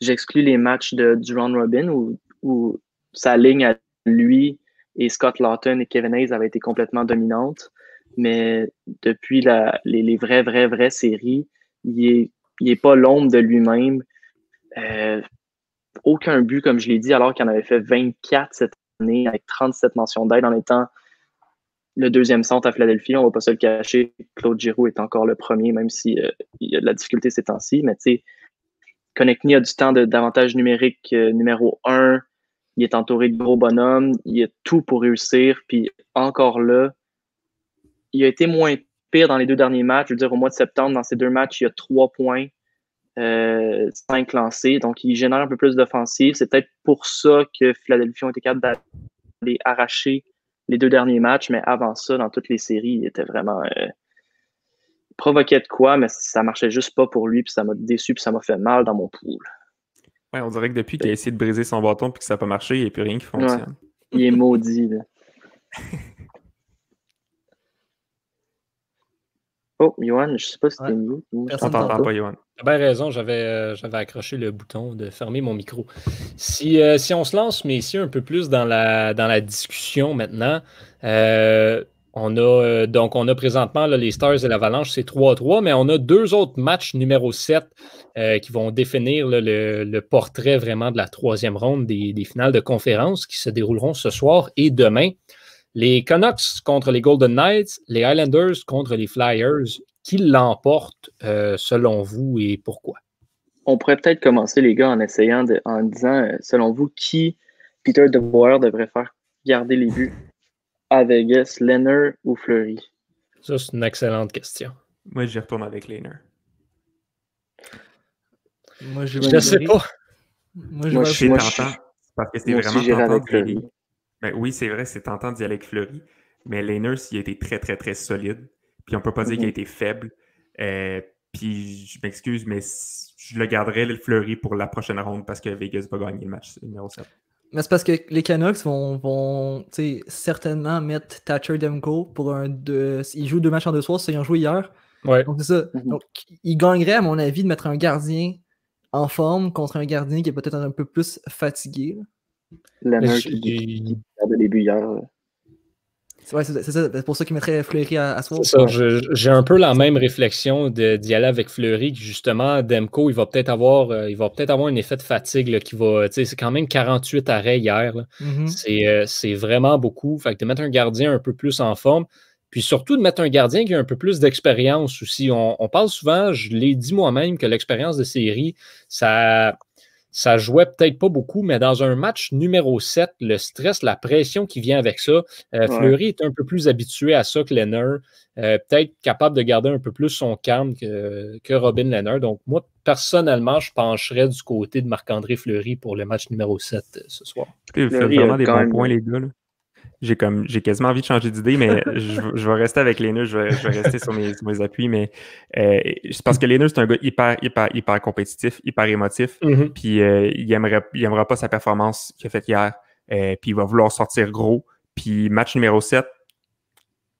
S3: j'exclus les matchs de, du round robin où, où sa ligne à lui et Scott Lawton et Kevin Hayes avaient été complètement dominantes. Mais depuis les, vraies, vraies, vraies séries, il n'est est pas l'ombre de lui-même. Euh, aucun but, comme je l'ai dit, alors qu'il en avait fait 24 cette année avec 37 mentions d'aide en étant le deuxième centre à Philadelphie. On va pas se le cacher. Claude Giroux est encore le premier, même s'il euh, y a de la difficulté ces temps-ci. Mais tu sais, Connectny a du temps d'avantage numérique euh, numéro 1 il est entouré de gros bonhommes, il a tout pour réussir, puis encore là, il a été moins pire dans les deux derniers matchs. Je veux dire, au mois de septembre, dans ces deux matchs, il a trois points, euh, cinq lancés, donc il génère un peu plus d'offensive. C'est peut-être pour ça que Philadelphie a été capable d'aller arracher les deux derniers matchs, mais avant ça, dans toutes les séries, il était vraiment euh, provoqué de quoi, mais ça marchait juste pas pour lui, puis ça m'a déçu, puis ça m'a fait mal dans mon pool.
S2: Ouais, on dirait que depuis qu'il a essayé de briser son bâton et que ça n'a pas marché, il n'y a plus rien qui fonctionne.
S3: Il est maudit, là. oh, Johan, je ne sais pas si c'était nous.
S2: Je t'entends pas, Johan.
S1: Tu as bien raison, euh, j'avais accroché le bouton de fermer mon micro. Si, euh, si on se lance, messieurs, un peu plus dans la, dans la discussion maintenant, euh, on a euh, donc on a présentement les Stars et l'Avalanche, c'est 3-3, mais on a deux autres matchs numéro 7 euh, qui vont définir le, portrait vraiment de la troisième ronde des, finales de conférence qui se dérouleront ce soir et demain. Les Canucks contre les Golden Knights, les Islanders contre les Flyers. Qui l'emporte euh, selon vous et pourquoi?
S3: on pourrait peut-être commencer, les gars, en essayant, de, en disant, selon vous, qui Peter DeBoer devrait faire garder les buts? À Vegas, Leonard ou Fleury?
S1: Ça, c'est une excellente question.
S2: Moi, j'y retourne avec Leonard.
S1: Moi, je ne sais pas.
S2: Moi, je, moi, je suis tentant. Parce que c'est vraiment tentant avec Fleury. Ben, oui, c'est vrai, c'est tentant d'y aller avec Fleury. Mais Leonard, il a été très, très, très solide. Puis on peut pas dire qu'il a mhm. été faible. Euh, puis je m'excuse, mais je le garderai le Fleury pour la prochaine ronde parce que Vegas va gagner le match numéro 7.
S4: Mais c'est parce que les Canucks vont, vont certainement mettre Thatcher Demko pour un. De... Ils jouent deux matchs en deux soirs, ils ont joué hier.
S1: Ouais.
S4: Donc c'est ça. Mhm. Donc ils gagneraient, à mon avis, de mettre un gardien en forme contre un gardien qui est peut-être un peu plus fatigué.
S3: Leonard qui a le début hier.
S4: Ouais, c'est ça. C'est pour ça qu'il mettrait Fleury à, à
S1: soi. J'ai un peu la même réflexion d'y aller avec Fleury. Justement, Demko, il va peut-être avoir, euh, il va peut-être avoir un effet de fatigue qui va. C'est quand même 48 arrêts hier. Mm-hmm. Euh, c'est vraiment beaucoup. Fait que de mettre un gardien un peu plus en forme. Puis surtout de mettre un gardien qui a un peu plus d'expérience aussi. On, on, parle souvent, je l'ai dit moi-même, que l'expérience de série, ça ça jouait peut-être pas beaucoup, mais dans un match numéro 7, le stress, la pression qui vient avec ça, euh, Fleury est un peu plus habitué à ça que Leonard, euh, peut-être capable de garder un peu plus son calme que, que Robin Leonard. Donc, moi, personnellement, je pencherais du côté de Marc-André Fleury pour le match numéro 7 euh, ce soir.
S2: Il fait vraiment des bons points, les gars. Là j'ai comme j'ai quasiment envie de changer d'idée, mais je, vais rester avec les je vais, je vais rester sur mes, mes appuis, mais euh, c'est parce que les c'est un gars hyper, hyper, hyper compétitif, hyper émotif,
S1: mm-hmm.
S2: puis euh, il aimerait il aimera pas sa performance qu'il a faite hier, euh, puis il va vouloir sortir gros. Puis match numéro 7,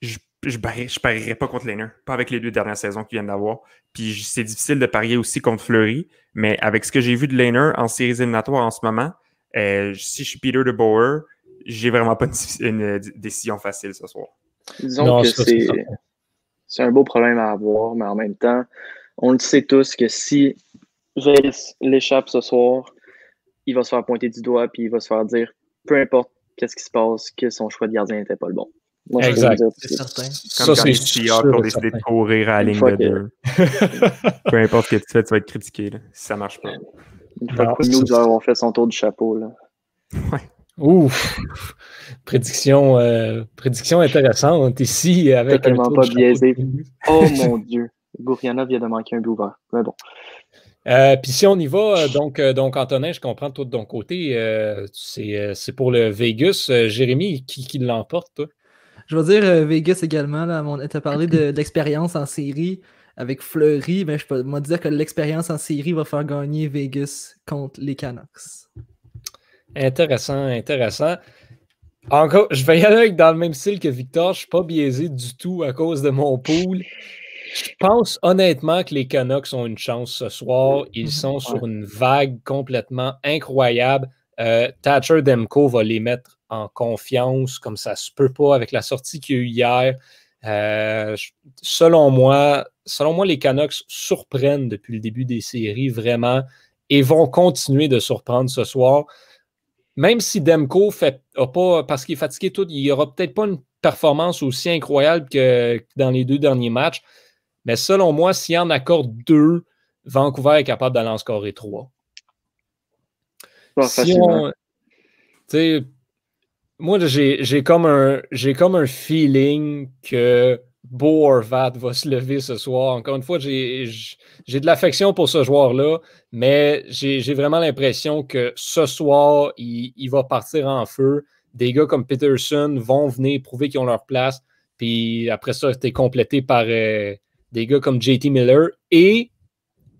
S2: je je je parierais pas contre Lehner, pas avec les deux dernières saisons qu'il vient d'avoir. Puis c'est difficile de parier aussi contre Fleury, mais avec ce que j'ai vu de Lehner en séries éliminatoires en ce moment, si je suis Peter de Boer, j'ai vraiment pas une, décision facile ce soir.
S3: Disons que c'est un beau problème à avoir, mais en même temps, on le sait tous que si Vegas l'échappe ce soir, il va se faire pointer du doigt puis il va se faire dire peu importe qu'est-ce qui se passe, que son choix de gardien n'était pas le bon.
S1: Moi, exact.
S4: C'est certain.
S2: Comme ça, quand les Seahawks ont décidé de courir à la ligne de deux. peu importe ce que tu fais, tu vas être critiqué là, si ça marche pas.
S3: Une fois que nous avons fait son tour du chapeau. Là.
S2: Ouais.
S1: Ouf! Prédiction, euh, prédiction intéressante ici avec
S3: Totalement pas biaisé. Oh mon Dieu! Gouriana vient de manquer un but ouvert. Mais bon.
S1: Euh, puis si on y va, donc, euh, donc Antonin, je comprends tout de ton côté, c'est pour le Vegas. Jérémy, qui, qui l'emporte, toi?
S4: Je veux dire Vegas également. Là, on t'a parlé de, l'expérience en série avec Fleury, mais je peux moi dire que l'expérience en série va faire gagner Vegas contre les Canucks.
S1: Intéressant, intéressant. Encore, je vais y aller dans le même style que Victor. Je ne suis pas biaisé du tout à cause de mon pool. Je pense honnêtement que les Canucks ont une chance ce soir. Ils mhm. sont sur une vague complètement incroyable. Euh, Thatcher Demko va les mettre en confiance comme ça se peut pas avec la sortie qu'il y a eu hier. Euh, selon moi, selon moi, les Canucks surprennent depuis le début des séries vraiment et vont continuer de surprendre ce soir même si Demko fait pas, parce qu'il est fatigué tout, il aura peut-être pas une performance aussi incroyable que dans les deux derniers matchs. Mais selon moi, s'il en accorde deux, Vancouver est capable d'aller en scorer trois.
S3: si
S1: moi, j'ai comme, un, comme un feeling que Beau Horvat va se lever ce soir. Encore une fois, j'ai de l'affection pour ce joueur-là, mais j'ai vraiment l'impression que ce soir, il, va partir en feu. Des gars comme Peterson vont venir prouver qu'ils ont leur place. Puis après ça, c'est complété par euh, des gars comme JT Miller. Et,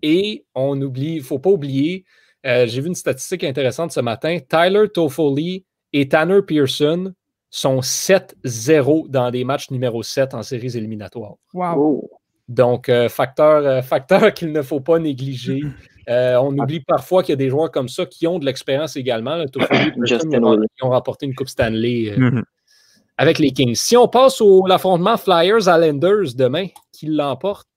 S1: et on oublie, il ne faut pas oublier, euh, j'ai vu une statistique intéressante ce matin. Tyler Toffoli et Tanner Pearson sont 7-0 dans des matchs numéro 7 en séries éliminatoires.
S4: Wow.
S3: Oh.
S1: Donc, euh, facteur, euh, facteur qu'il ne faut pas négliger. Euh, on oublie parfois qu'il y a des joueurs comme ça qui ont de l'expérience également. Là, qui ont remporté une Coupe Stanley mm-hmm. avec les Kings. Si on passe au l'affrontement Flyers-Islanders demain, qui l'emporte?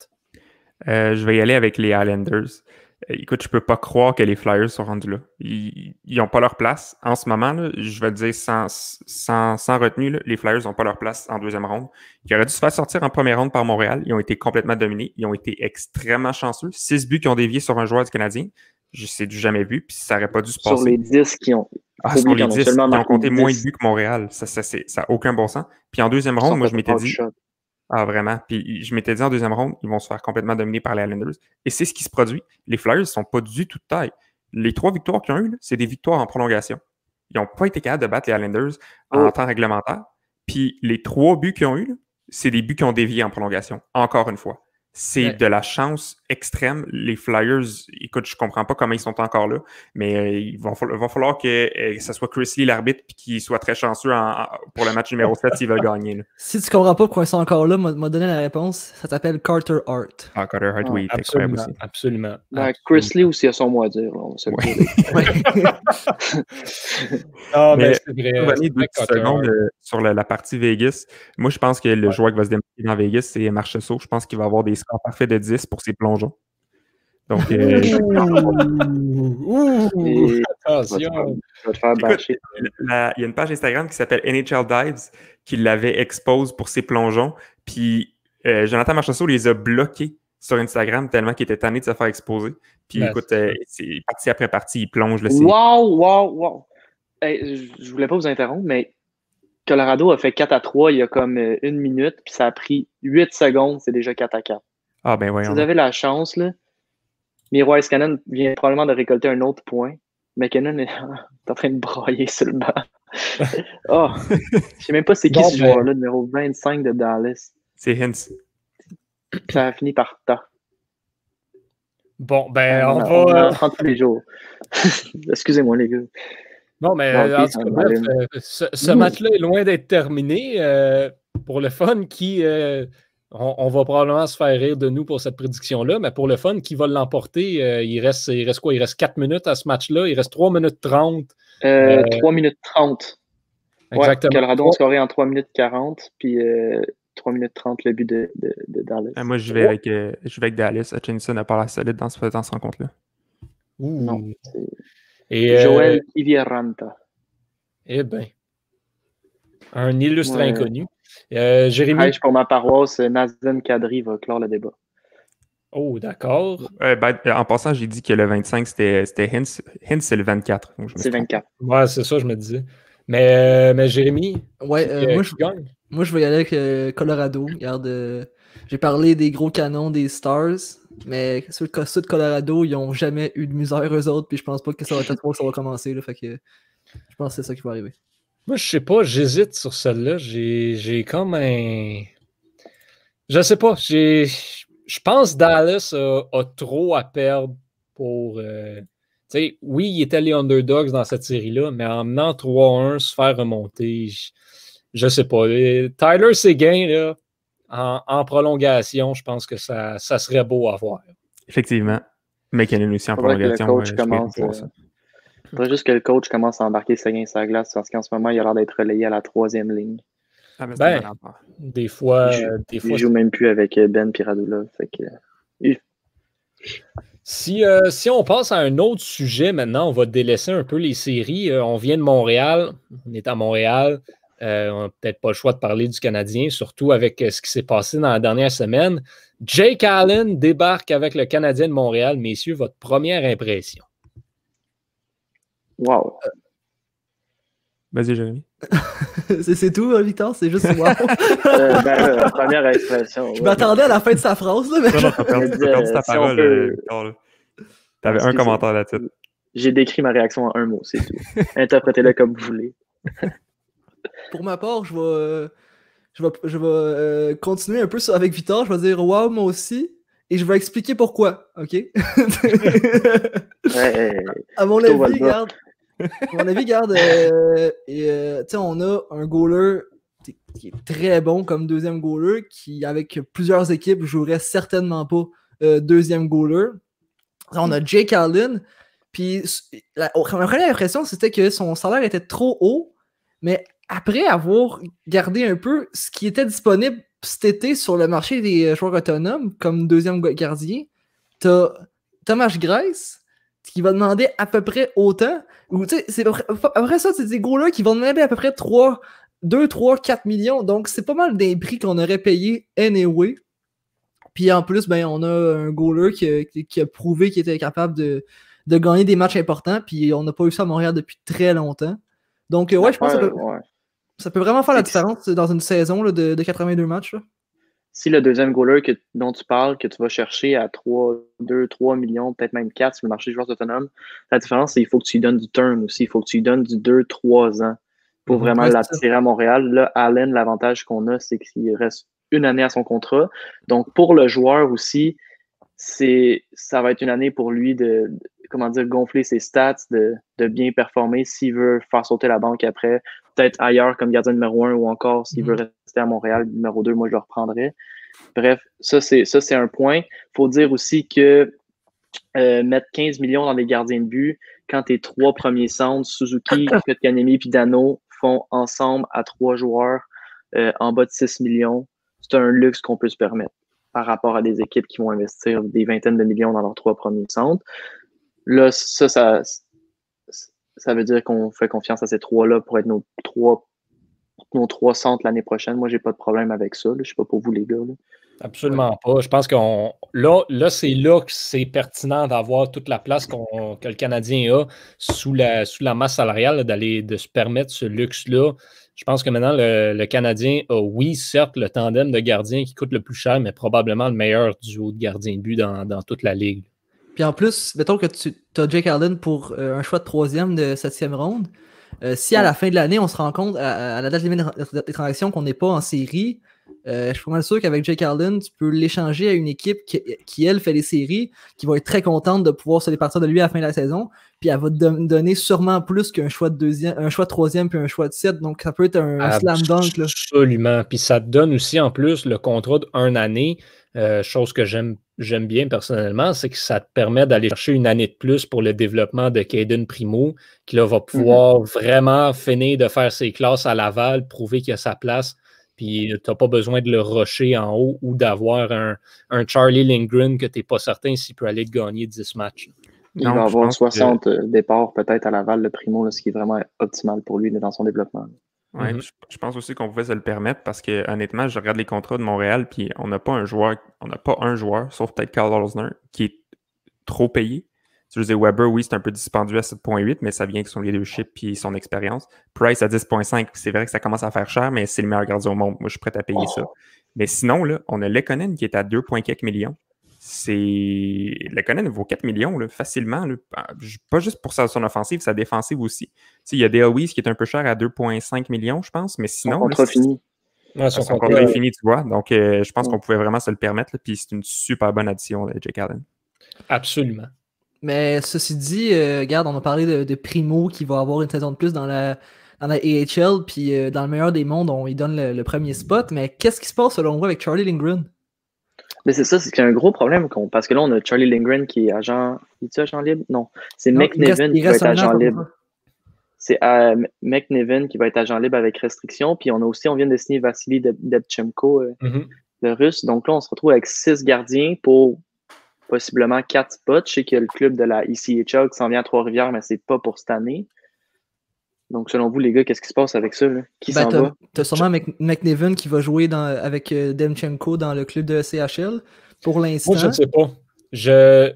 S2: je vais y aller avec les Islanders. Écoute, je peux pas croire que les Flyers sont rendus là. Ils n'ont pas leur place. En ce moment, je vais le dire sans, sans, retenue, les Flyers n'ont pas leur place en deuxième ronde. Ils auraient dû se faire sortir en première ronde par Montréal. Ils ont été complètement dominés. Ils ont été extrêmement chanceux. Six buts qui ont dévié sur un joueur du Canadien. Je sais du jamais vu, puis ça n'aurait pas dû se passer.
S3: Sur les 10 qui ont.
S2: Ah, sur les 10, ils ont compté moins de buts que Montréal. Ça n'a ça, aucun bon sens. Puis en deuxième ronde, moi, je m'étais dit. Ah, vraiment? Puis je m'étais dit en deuxième ronde, ils vont se faire complètement dominer par les Islanders. Et c'est ce qui se produit. Les Flyers ne sont pas du tout de taille. Les trois victoires qu'ils ont eues, c'est des victoires en prolongation. Ils n'ont pas été capables de battre les Islanders en oh. temps réglementaire. Puis les trois buts qu'ils ont eus, c'est des buts qui ont dévié en prolongation, encore une fois. C'est de la chance extrême. Les Flyers, écoute, je comprends pas comment ils sont encore là, mais euh, il, va, falloir que, euh, ce soit Chris Lee l'arbitre et qu'il soit très chanceux pour le match numéro 7 s'il veut gagner.
S4: Si tu comprends pas pourquoi ils sont encore là, m'a donné la réponse. Ça s'appelle Carter Hart.
S2: Ah, Carter Hart, oui,
S1: absolument, aussi. Absolument.
S3: Ben, Chris Lee aussi a son mot à dire.
S2: ah, mais, c'est vrai. secondes euh, sur la, partie Vegas. Moi, je pense que le joueur qui va se démarquer dans Vegas, c'est Marchessault. Je pense qu'il va avoir des parfait de 10 pour ses plongeons. Donc, euh, attention. il y a une page Instagram qui s'appelle NHL Dives qui l'avait expose pour ses plongeons. Puis euh, Jonathan Marchessault les a bloqués sur Instagram tellement qu'il était tanné de se faire exposer. Puis écoute, euh, c'est partie après partie, il plonge le
S3: Wow, wow, wow. je voulais pas vous interrompre, mais Colorado a fait 4 à 3 il y a comme une minute, puis ça a pris 8 secondes, c'est déjà 4 à 4.
S2: Ah, ben
S3: Si vous avez la chance, là, Miroir Scannon vient probablement de récolter un autre point. McKinnon est en train de broyer sur le banc. oh, je sais même pas c'est qui ce ben- joueur-là, numéro 25 de Dallas.
S2: C'est Hintz.
S3: Ça a fini par ta.
S1: Bon, ben, on, va.
S3: On tous les jours. Excusez-moi, les gars.
S1: Non, mais en tout cas, euh, ce, match-là est loin d'être terminé. Euh, pour le fun, qui, euh, on, va probablement se faire rire de nous pour cette prédiction-là, mais pour le fun, qui va l'emporter? Euh, il, reste, il reste quoi? Il reste 4 minutes à ce match-là. Il reste 3 minutes 30.
S3: 3 euh, euh, minutes 30. Exactement. Ouais, Colorado a scoré en 3 minutes 40, puis 3 minutes 30 le but de, Dallas.
S2: Ah, moi, je vais, avec, je vais avec Dallas. Hutchinson n'a pas la solide dans ce, dans ce rencontre-là.
S3: Non. Et, Joël Ivieranta.
S1: Eh bien. Un illustre inconnu. Euh, Jérémy?
S3: pour ma paroisse, Nazan Kadri va clore le débat.
S1: Oh, d'accord.
S2: Ben, en passant, j'ai dit que le 25, c'était Hintz. Hintz, c'est le 24.
S3: C'est 24.
S1: Ouais, c'est ça, je me disais. Mais, mais Jérémy,
S4: ouais, euh, moi, je, gagne? moi, je vais y aller avec euh, Colorado. Regarde, j'ai parlé des gros canons des Stars, mais ceux, ceux de Colorado, ils n'ont jamais eu de misère, eux autres, puis je pense pas que ça va être que ça va commencer. Là, fait que je pense que c'est ça qui va arriver.
S1: Moi, je sais pas, j'hésite sur celle-là. J'ai comme un. Je sais pas. Je pense Dallas a, trop à perdre pour. Euh, sais, oui, il était les underdogs dans cette série-là, mais en menant 3-1, se faire remonter, je, sais pas. Tyler Seguin, là, en, en, prolongation, je pense que ça, ça serait beau à voir.
S2: Effectivement. McKinnon aussi en prolongation.
S3: Il faudrait juste que le coach commence à embarquer Seguin sur la glace parce qu'en ce moment, il a l'air d'être relayé à la troisième ligne.
S1: Ah, ben, des fois. Il, euh, des
S3: joue même plus avec euh, Ben Piradula. Fait que, euh,
S1: si, si on passe à un autre sujet maintenant, on va délaisser un peu les séries. on vient de Montréal, on est à Montréal. on n'a peut-être pas le choix de parler du Canadien, surtout avec ce qui s'est passé dans la dernière semaine. Jake Allen débarque avec le Canadien de Montréal. Messieurs, votre première impression?
S3: Wow.
S2: Vas-y, Jérémy.
S4: c'est tout, hein, Victor? C'est juste wow.
S3: euh, ben, euh, première expression.
S4: Je m'attendais à la fin de sa phrase. Là, mais...
S2: Non, t'as perdu, perdu, ta parole, euh, Victor. T'avais un commentaire là-dessus.
S3: J'ai décrit ma réaction en un mot, c'est tout. Interprétez-le comme vous voulez.
S4: Pour ma part, je vais, je vais, je vais euh, continuer un peu avec Victor. Je vais dire wow, moi aussi et je vais expliquer pourquoi, OK? à mon avis, regarde, à mon avis, regarde, euh, euh, on a un goaler qui est très bon comme deuxième goaler, qui, avec plusieurs équipes, jouerait certainement pas euh, deuxième goaler. On a Jake Allen, puis la, ma première impression, c'était que son salaire était trop haut, mais après avoir gardé un peu ce qui était disponible cet été sur le marché des joueurs autonomes comme deuxième gardien, t'as Thomas Grace, qui va demander à peu près autant. Ou, c'est après ça, c'est des gros-là qui vont demander à peu près 3, 2, 3, 4 millions. Donc, c'est pas mal des prix qu'on aurait payé anyway. Puis en plus, ben, on a un goaler qui, a prouvé qu'il était capable de, gagner des matchs importants. Puis on n'a pas eu ça à Montréal depuis très longtemps. Donc, ouais, je pense que ça peut, vraiment faire la différence dans une saison de, 82 matchs.
S3: Si le deuxième goaler que, dont tu parles, que tu vas chercher à 3, 2, 3 millions, peut-être même 4 sur le marché des joueurs autonomes, la différence, c'est qu'il faut que tu lui donnes du term aussi. Il faut que tu lui donnes du 2, 3 ans pour mhm. vraiment l'attirer à Montréal. Là, Allen, l'avantage qu'on a, c'est qu'il reste une année à son contrat. Donc, pour le joueur aussi, c'est ça va être une année pour lui de, comment dire, gonfler ses stats, de, bien performer s'il veut faire sauter la banque après, peut-être ailleurs comme gardien numéro un ou encore s'il veut mhm. rester à Montréal numéro 2, moi je le reprendrai. Bref, ça c'est ça c'est un point. faut dire aussi que euh, mettre 15 millions dans les gardiens de but, quand tes trois premiers centres, Suzuki, Kanemi et Dano, font ensemble à trois joueurs euh, en bas de 6 millions, c'est un luxe qu'on peut se permettre par rapport à des équipes qui vont investir des vingtaines de millions dans leurs trois premiers centres. Là, ça, ça, ça veut dire qu'on fait confiance à ces trois-là pour être nos trois, nos trois centres l'année prochaine. Moi, j'ai pas de problème avec ça. Je Je sais pas pour vous, les gars.
S1: Absolument pas. Je pense qu'on là, là c'est là que c'est pertinent d'avoir toute la place que le Canadien a sous la, sous la masse salariale, d'aller de se permettre ce luxe-là je pense que maintenant, le, Canadien a, oui, certes, le tandem de gardiens qui coûte le plus cher, mais probablement le meilleur duo de gardien de but dans, toute la ligue.
S4: Puis en plus, mettons que tu as Jake Allen pour euh, un choix de troisième de septième ronde. Euh, si à la fin de l'année, on se rend compte à, la date limite des transactions qu'on n'est pas en série, euh, je suis pas mal sûr qu'avec Jake Allen, tu peux l'échanger à une équipe qui, elle, fait les séries, qui va être très contente de pouvoir se départir de lui à la fin de la saison. Puis elle va te donner sûrement plus qu'un choix de deuxième, un choix de troisième puis un choix de sept. Donc ça peut être un, slam dunk.
S1: Absolument. Puis ça te donne aussi en plus le contrat d'une année. Euh, chose que j'aime j'aime bien personnellement, c'est que ça te permet d'aller chercher une année de plus pour le développement de Caden Primo, qui là, va mm-hmm. pouvoir vraiment finir de faire ses classes à Laval, prouver qu'il a sa place puis tu n'as pas besoin de le rusher en haut ou d'avoir un, Charlie Lindgren que tu n'es pas certain s'il peut aller gagner 10 matchs.
S3: Il va avoir 60 euh, départs peut-être à Laval, le primo, ce qui est vraiment optimal pour lui dans son développement.
S2: Oui, mm-hmm. je, pense aussi qu'on pouvait se le permettre parce que honnêtement, je regarde les contrats de Montréal, puis on n'a pas un joueur, on n'a pas un joueur, sauf peut-être Carl Osner, qui est trop payé. Je veux dire, Weber, oui, c'est un peu dispendieux à 7.8, mais ça vient avec son leadership et son expérience. Price à 10.5, c'est vrai que ça commence à faire cher, mais c'est le meilleur gardien au monde. Moi, je suis prêt à payer ça. Mais sinon, là, on a Lekonen qui est à 2,4 millions. C'est. Lekonen vaut 4 millions là, facilement. Pas juste pour son offensive, sa défensive aussi. il y a Dale Weiss qui est un peu cher à 2,5 millions, je pense, mais sinon. Son
S3: contrat fini.
S2: son, contrat est fini, tu vois. Donc, euh, je pense qu'on pouvait vraiment se le permettre. Puis c'est une super bonne addition, Jake Allen.
S1: Absolument.
S4: Mais ceci dit, euh, regarde, on a parlé de, Primo qui va avoir une saison de plus dans la, dans la AHL, puis euh, dans le meilleur des mondes, on lui donne le, premier spot. Mais qu'est-ce qui se passe selon vous avec Charlie Lindgren?
S3: Mais c'est ça, c'est qu'il y a un gros problème parce que là, on a Charlie Lindgren qui est agent. Il est agent libre? Non. C'est McNevin qui va être agent libre. C'est euh, McNevin qui va être agent libre avec restriction. Puis on a aussi, on vient de signer Vassili Debchenko, mm-hmm. le russe. Donc là, on se retrouve avec six gardiens pour possiblement quatre spots. Je sais qu'il y a le club de la ECHL qui s'en vient à Trois-Rivières, mais c'est pas pour cette année. Donc, selon vous, les gars, qu'est-ce qui se passe avec ça? Qui ben, s'en va?
S4: Tu as sûrement McNevin qui va jouer dans, avec euh, Demchenko dans le club de CHL pour l'instant.
S1: Moi, je ne sais pas.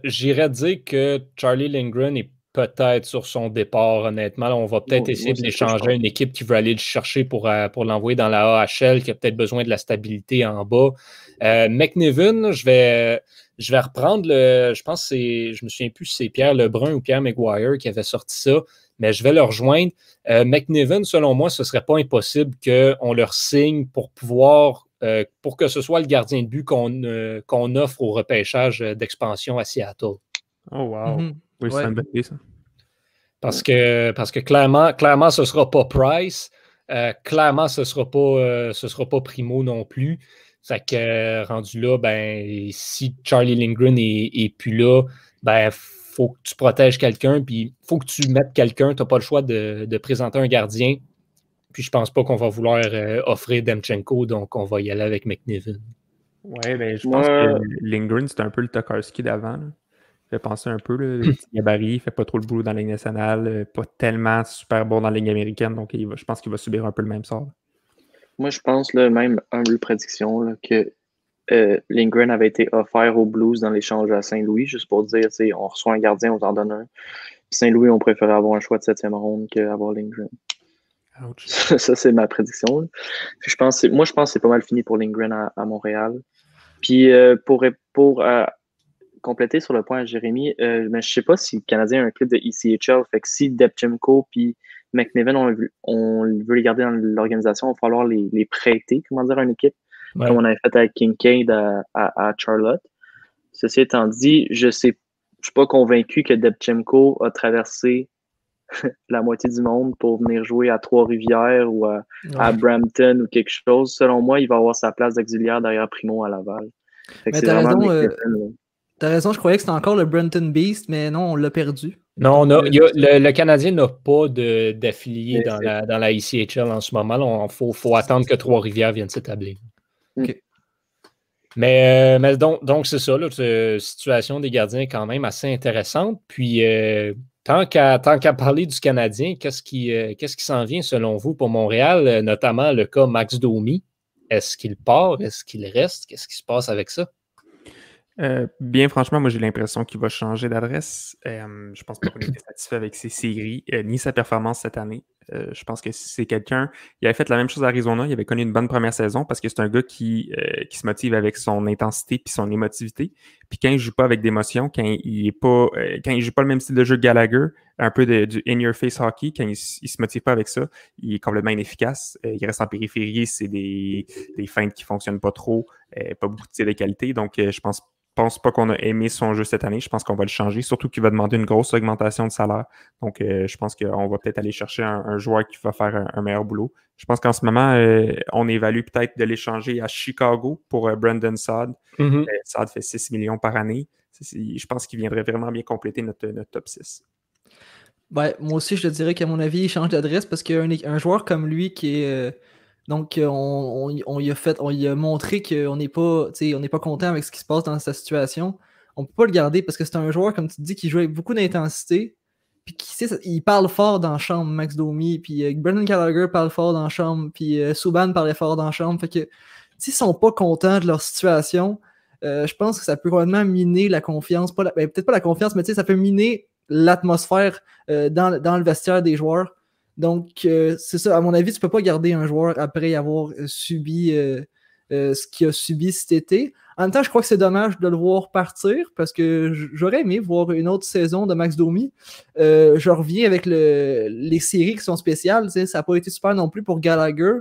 S1: J'irais dire que Charlie Lindgren est peut-être sur son départ, honnêtement. on va peut-être essayer de l'échanger à une équipe qui veut aller le chercher pour, euh, pour l'envoyer dans la AHL, qui a peut-être besoin de la stabilité en bas. Euh, McNevin, je vais, je vais reprendre le. Je pense que c'est. Je me souviens plus si c'est Pierre Lebrun ou Pierre McGuire qui avait sorti ça, mais je vais le rejoindre. Euh, McNevin, selon moi, ce ne serait pas impossible qu'on leur signe pour pouvoir. Euh, pour que ce soit le gardien de but qu'on euh, qu'on offre au repêchage d'expansion à Seattle.
S2: Oh wow. Mhm. Oui, c'est une ça.
S1: Parce que, parce que clairement, clairement, ce ne sera pas Price. clairement, ce ne sera, pas, ce sera pas Primo non plus. Fait que rendu là, ben, si Charlie Lindgren est, plus là, ben, faut que tu protèges quelqu'un, puis faut que tu mettes quelqu'un. Tu n'as pas le choix de, présenter un gardien. Puis je pense pas qu'on va vouloir euh, offrir Demchenko, donc on va y aller avec McNiven.
S2: Ouais, ben, je pense que Lindgren, c'est un peu le Tokarski d'avant. fait penser un peu, le petit gabarit, il fait pas trop le boulot dans la Ligue nationale, euh, pas tellement super bon dans la Ligue américaine, donc je pense qu'il va subir un peu le même sort.
S3: Moi, je pense, là, même humble prédiction, que euh, Lindgren avait été offert aux Blues dans l'échange à Saint-Louis, juste pour dire, on reçoit un gardien, on en donne un. Saint-Louis, on préférait avoir un choix de septième ronde qu'avoir Lindgren. Ça, c'est ma prédiction. je pense, moi, je pense que c'est pas mal fini pour Lindgren à, Montréal. Puis euh, pour, pour euh, compléter sur le point à Jérémy, euh, mais je sais pas si le Canadien a un club de ECHL. Fait que si Depchemko puis McNevin, on, on, veut les garder dans l'organisation, il va falloir les, les, prêter, comment dire, à une équipe, comme on avait fait avec Kincaid à, à, Charlotte. Ceci étant dit, je je suis pas convaincu que Depchemko a traversé la moitié du monde pour venir jouer à Trois-Rivières ou à, Brampton ou quelque chose. Selon moi, il va avoir sa place d'auxiliaire derrière Primo à Laval.
S4: Mais t'as raison, euh, as raison, je croyais que c'était encore le Brampton Beast, mais non, on l'a perdu.
S1: Non, le, Canadien n'a pas d'affilié dans la, dans la ICHL en ce moment. Il faut, faut, attendre que Trois-Rivières viennent s'établir. Mais, euh, mais, donc, donc c'est ça, la situation des gardiens est quand même assez intéressante. Puis euh, Tant qu'à parler du Canadien, qu'est-ce qui euh, qui s'en vient selon vous pour Montréal, euh, notamment le cas Max Domi? Est-ce qu'il part? Est-ce qu'il reste? Qu'est-ce qui se passe avec ça?
S2: Euh, bien franchement, moi j'ai l'impression qu'il va changer d'adresse. Euh, je pense pas qu'on était satisfait avec ses séries, euh, ni sa performance cette année. je pense que c'est quelqu'un. Il avait fait la même chose à Arizona. Il avait connu une bonne première saison parce que c'est un gars qui, qui se motive avec son intensité puis son émotivité. Puis quand il joue pas avec d'émotion, quand il est pas, quand il joue pas le même style de jeu que Gallagher, un peu de, du in-your-face hockey, quand il, se motive pas avec ça, il est complètement inefficace. il reste en périphérie, c'est des, des feintes qui fonctionnent pas trop, pas beaucoup de de qualité. Donc je pense pense pas qu'on a aimé son jeu cette année. Je pense qu'on va le changer, surtout qu'il va demander une grosse augmentation de salaire. Donc, euh, je pense qu'on va peut-être aller chercher un, joueur qui va faire un, meilleur boulot. Je pense qu'en ce moment, euh, on évalue peut-être de l'échanger à Chicago pour euh, Brandon Saad. Mm-hmm. Saad fait 6 millions par année. je pense qu'il viendrait vraiment bien compléter notre, top 6.
S4: moi aussi, je te dirais qu'à mon avis, il change d'adresse parce qu'un un joueur comme lui qui est donc, euh, on, on, on y a montré qu'on n'est pas, pas content avec ce qui se passe dans sa situation. On ne peut pas le garder parce que c'est un joueur, comme tu dis, qui joue avec beaucoup d'intensité. Puis qui sait, il parle fort dans la chambre, Max Domi. Puis euh, Brendan Gallagher parle fort dans la chambre. Puis euh, Subban parlait fort dans la chambre. Fait que s'ils sont pas contents de leur situation, je pense que ça peut vraiment miner la confiance. Ben, peut-être pas la confiance, mais ça peut miner l'atmosphère dans, dans, le vestiaire des joueurs. Donc, euh, c'est ça, à mon avis, tu ne peux pas garder un joueur après avoir euh, subi euh, ce qu'il a subi cet été. En même temps, je crois que c'est dommage de le voir partir parce que j'aurais aimé voir une autre saison de Max Domi. je reviens avec les séries qui sont spéciales. Ça n'a pas été super non plus pour Gallagher.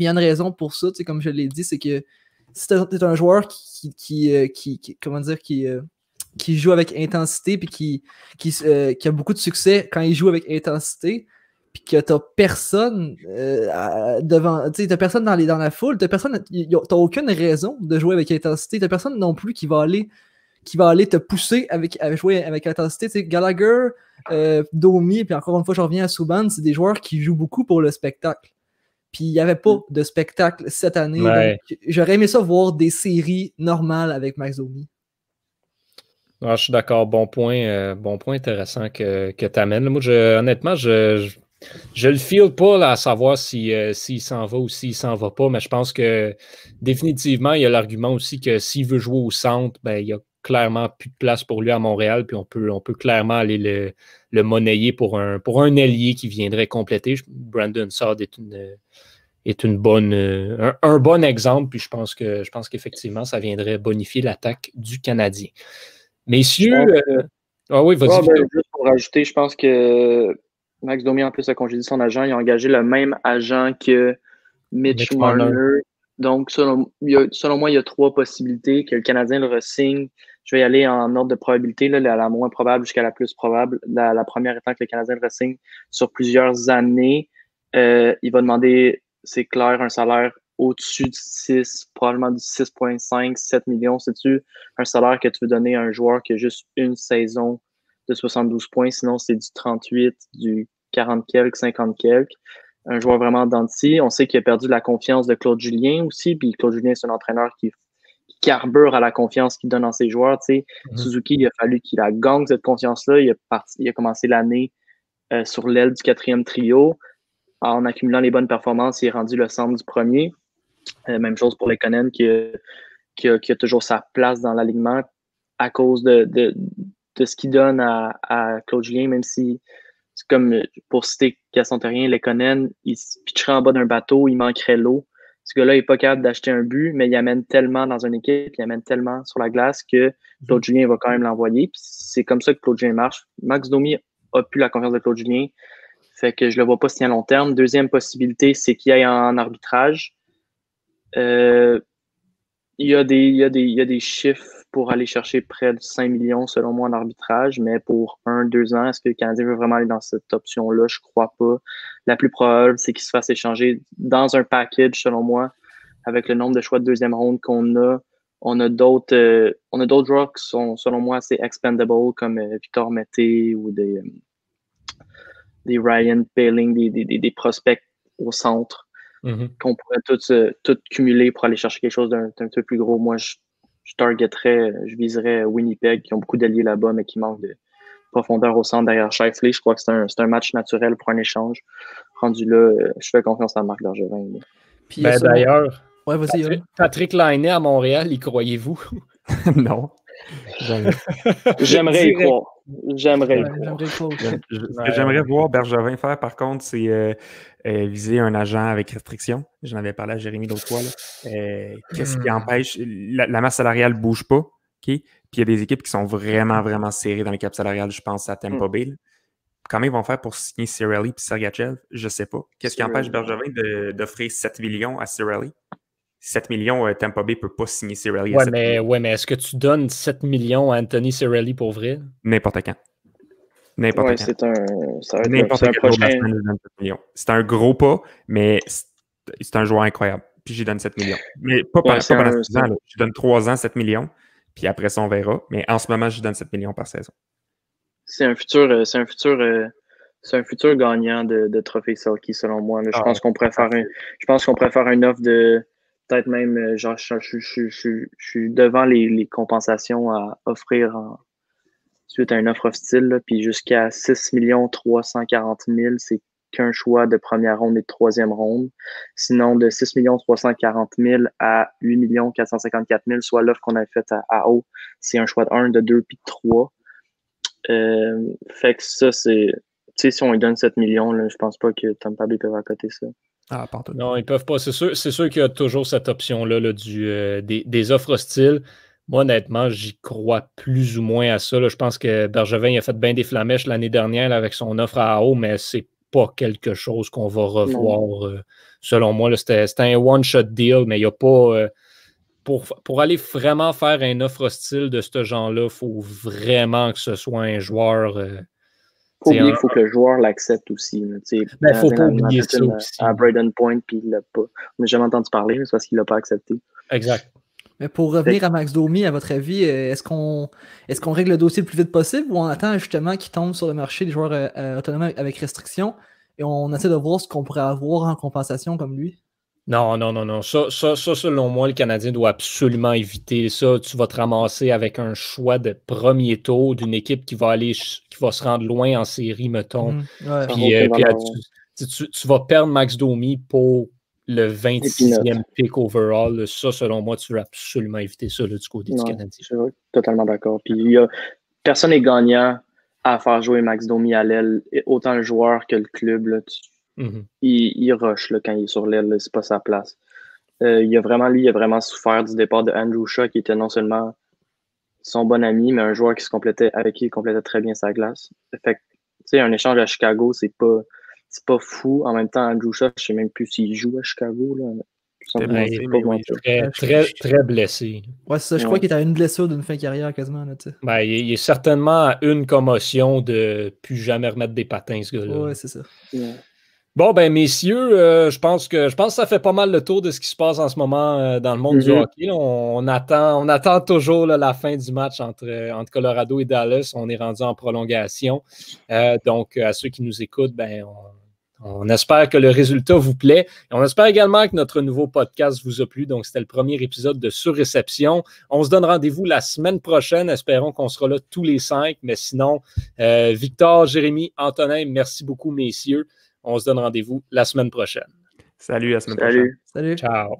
S4: Il y a une raison pour ça, comme je l'ai dit, c'est que si tu es un joueur qui, comment dire, qui, joue avec intensité puis qui, a beaucoup de succès quand il joue avec intensité, puis que t'as personne euh, devant, tu t'as personne dans, les, dans la foule, t'as personne, t'as aucune raison de jouer avec intensité, t'as personne non plus qui va aller qui va aller te pousser avec, jouer avec intensité. sais Gallagher, euh, Domi, puis encore une fois, je reviens à Subban, c'est des joueurs qui jouent beaucoup pour le spectacle. Puis il n'y avait pas de spectacle cette année. J'aurais aimé ça voir des séries normales avec Max Domi.
S1: Ah, je suis d'accord. Bon point, euh, bon point intéressant que, que tu amènes. Moi, je, honnêtement, je, je le feel pas à savoir euh, s'il s'en va ou s'il s'en va pas, mais je pense que définitivement, il y a l'argument aussi que s'il veut jouer au centre, ben, il y a clairement plus de place pour lui à Montréal, puis on peut, on peut clairement aller le, le monnayer pour un, pour un allié qui viendrait compléter. Brandon Sard est une, est une bonne, un, bon exemple, puis je pense que je pense qu'effectivement, ça viendrait bonifier l'attaque du Canadien. Messieurs. Euh,
S3: ah oui, vas-y. Ben, juste pour rajouter, je pense que Max Domi, en plus, a congédié son agent. Il a engagé le même agent que Mitch, Marner. Donc, selon, moi, il y a trois possibilités que le Canadien le ressigne. Je vais y aller en ordre de probabilité, là, la, moins probable jusqu'à la plus probable. La, première étant que le Canadien le ressigne sur plusieurs années. Euh, il va demander, c'est clair, un salaire au-dessus de 6, probablement du 6,5, 7 millions. C'est-tu un salaire que tu veux donner à un joueur qui a juste une saison de 72 points? Sinon, c'est du 38, du 40 quelques, 50 quelques. Un joueur vraiment denti. On sait qu'il a perdu la confiance de Claude Julien aussi. Puis Claude Julien, c'est un entraîneur qui, carbure à la confiance qu'il donne en ses joueurs. Mm-hmm. Suzuki, il a fallu qu'il a gang cette confiance-là. Il, a il a commencé l'année euh, sur l'aile du quatrième trio. En accumulant les bonnes performances, il est rendu le centre du premier. Euh, même chose pour les qui, qui, a, qui, a, toujours sa place dans l'alignement à cause de, de, de ce qu'il donne à, à, Claude Julien, même si, comme pour citer Gaston Terrien, Lekonen, il se pitcherait en bas d'un bateau, il manquerait l'eau. Ce gars-là n'est pas capable d'acheter un but, mais il amène tellement dans une équipe, il amène tellement sur la glace que Claude Julien va quand même l'envoyer. C'est comme ça que Claude Julien marche. Max Domi a plus la confiance de Claude Julien. Fait que je le vois pas si à long terme. Deuxième possibilité, c'est qu'il aille en arbitrage. Euh, il, y a des, il, y a des, il y a des chiffres pour aller chercher près de 5 millions, selon moi, en arbitrage, mais pour un, deux ans, est-ce que le Canadien veut vraiment aller dans cette option-là? Je crois pas. La plus probable, c'est qu'il se fasse échanger dans un package, selon moi, avec le nombre de choix de deuxième ronde qu'on a. On a d'autres euh, on a d'autres joueurs qui sont, selon moi, assez expendable, comme euh, Victor Mété ou des, euh, des Ryan Paling, des, des, des, prospects au centre mm-hmm. qu'on pourrait tous, tout cumuler pour aller chercher quelque chose d'un peu plus gros. Moi, je je targeterais, je viserais Winnipeg, qui ont beaucoup d'alliés là-bas, mais qui manquent de profondeur au centre derrière Shifley. Je crois que c'est un, un, match naturel pour un échange. Rendu là, euh, je fais confiance à Marc Bergevin.
S1: Ben, D'ailleurs, ouais, Patrick, Patrick Lainé à Montréal, y croyez-vous?
S2: non.
S3: J'aimerais y croire. J'aimerais
S2: Ce que j'aimerais voir Bergevin faire, par contre, c'est euh, euh, viser un agent avec restriction. J'en avais parlé à Jérémy l'autre fois. Euh, qu'est-ce qui hmm. empêche? La, masse salariale ne bouge pas? Puis il y a des équipes qui sont vraiment, vraiment serrées dans les caps salariales. Je pense à hmm. Bay. Comment ils vont faire pour signer Cirelli et Sergachev? Je ne sais pas. Qu'est-ce qui empêche Bergevin d'offrir 7 millions à Cirelli? 7 millions, Tampa Bay ne peut pas signer Cirelli.
S1: Ouais, mais, ouais, mais est-ce que tu donnes 7 millions à Anthony Cirelli pour vrai?
S2: N'importe quand.
S3: N'importe ouais, C'est un,
S2: N'importe un prochain... C'est un gros pas, mais c'est un joueur incroyable. Puis j'y donne 7 millions. Mais pas, pendant 6 ans. Je donne 3 ans, 7 millions. Puis après ça, on verra. Mais en ce moment, je donne 7 millions par saison.
S3: C'est un futur, euh, c'est un futur, euh, c'est un futur gagnant de, de trophée Selkie, selon moi. Je, ah, pense qu'on préfère un, je pense qu'on préfère une offre de peut-être même, euh, genre, je, suis devant les, compensations à offrir suite à une offre hostile, puis jusqu'à 6 340 000, c'est qu'un choix de première ronde et de troisième ronde. Sinon, de 6 340 000 à 8 454 000, soit l'offre qu'on a faite à, haut, c'est un choix de 1, de 2 puis de 3. Euh, fait que ça, c'est. Tu sais, si on lui donne 7 millions, là, je pense pas que Tampa Bay peut côté ça.
S1: Ah, non, ils peuvent pas. C'est sûr, sûr qu'il y a toujours cette option-là là, du, euh, des, des, offres hostiles. Moi, honnêtement, j'y crois plus ou moins à ça. Je pense que Bergevin a fait bien des flamèches l'année dernière avec son offre à haut, mais c'est pas quelque chose qu'on va revoir. Euh, selon moi, c'était un one-shot deal, mais il n'y a pas. Euh, pour, pour, aller vraiment faire un offre hostile de ce genre-là, il faut vraiment que ce soit un joueur.
S3: Il faut que le joueur l'accepte aussi. Il
S1: ne ben, faut pas oublier ça aussi.
S3: À Braden Point, puis il l'a pas. On n'a jamais entendu parler, c'est parce qu'il l'a pas accepté.
S1: Exact.
S4: Mais pour revenir à Max Domi, à votre avis, euh, est-ce qu'on est qu'on règle le dossier le plus vite possible ou on attend justement qu'il tombe sur le marché des joueurs euh, euh, autonomes avec restriction et on essaie de voir ce qu'on pourrait avoir en compensation comme lui?
S1: Non, non, non, non. Ça, ça, selon moi, le Canadien doit absolument éviter ça. Tu vas te ramasser avec un choix de premier tour d'une équipe qui va aller, qui va se rendre loin en série, mettons. Mmh, puis, tu, tu, vas perdre Max Domi pour le 26e pick overall. Ça, selon moi, tu veux absolument éviter ça du côté du Canadien. Je suis
S3: totalement d'accord. Puis il y a, personne n'est gagnant à faire jouer Max Domi à l'aile, autant le joueur que le club. Là, mm-hmm. il, il, rush là, quand il est sur l'aile, c'est pas sa place. Euh, il a vraiment, lui, il a vraiment souffert du départ de Andrew Shaw, qui était non seulement son bon ami, mais un joueur qui se complétait, avec qui il complétait très bien sa glace. Fait tu sais, un échange à Chicago, c'est pas c'est pas fou. En même temps, Andrew Shaw, je sais même plus s'il joue à Chicago. Là.
S1: très, très, très, blessé.
S4: Ouais, c'est ça. Je crois qu'il est à une blessure d'une fin de carrière quasiment. Là,
S1: ben, il, est certainement à une commotion de plus jamais remettre des patins, ce gars-là.
S4: Ouais, c'est ça.
S1: Bon, ben, messieurs, euh, je, pense que, je pense que ça fait pas mal le tour de ce qui se passe en ce moment euh, dans le monde du mm-hmm. hockey. On, attend, on attend toujours la fin du match entre, entre Colorado et Dallas. On est rendu en prolongation. Euh, donc, à ceux qui nous écoutent, ben, on On espère que le résultat vous plaît. Et on espère également que notre nouveau podcast vous a plu. Donc, c'était le premier épisode de Surréception. On se donne rendez-vous la semaine prochaine. Espérons qu'on sera là tous les cinq. Mais sinon, Victor, Jérémy, Antonin, merci beaucoup, messieurs. On se donne rendez-vous la semaine prochaine.
S2: Salut, à la semaine
S3: prochaine.
S4: Salut.
S1: Ciao.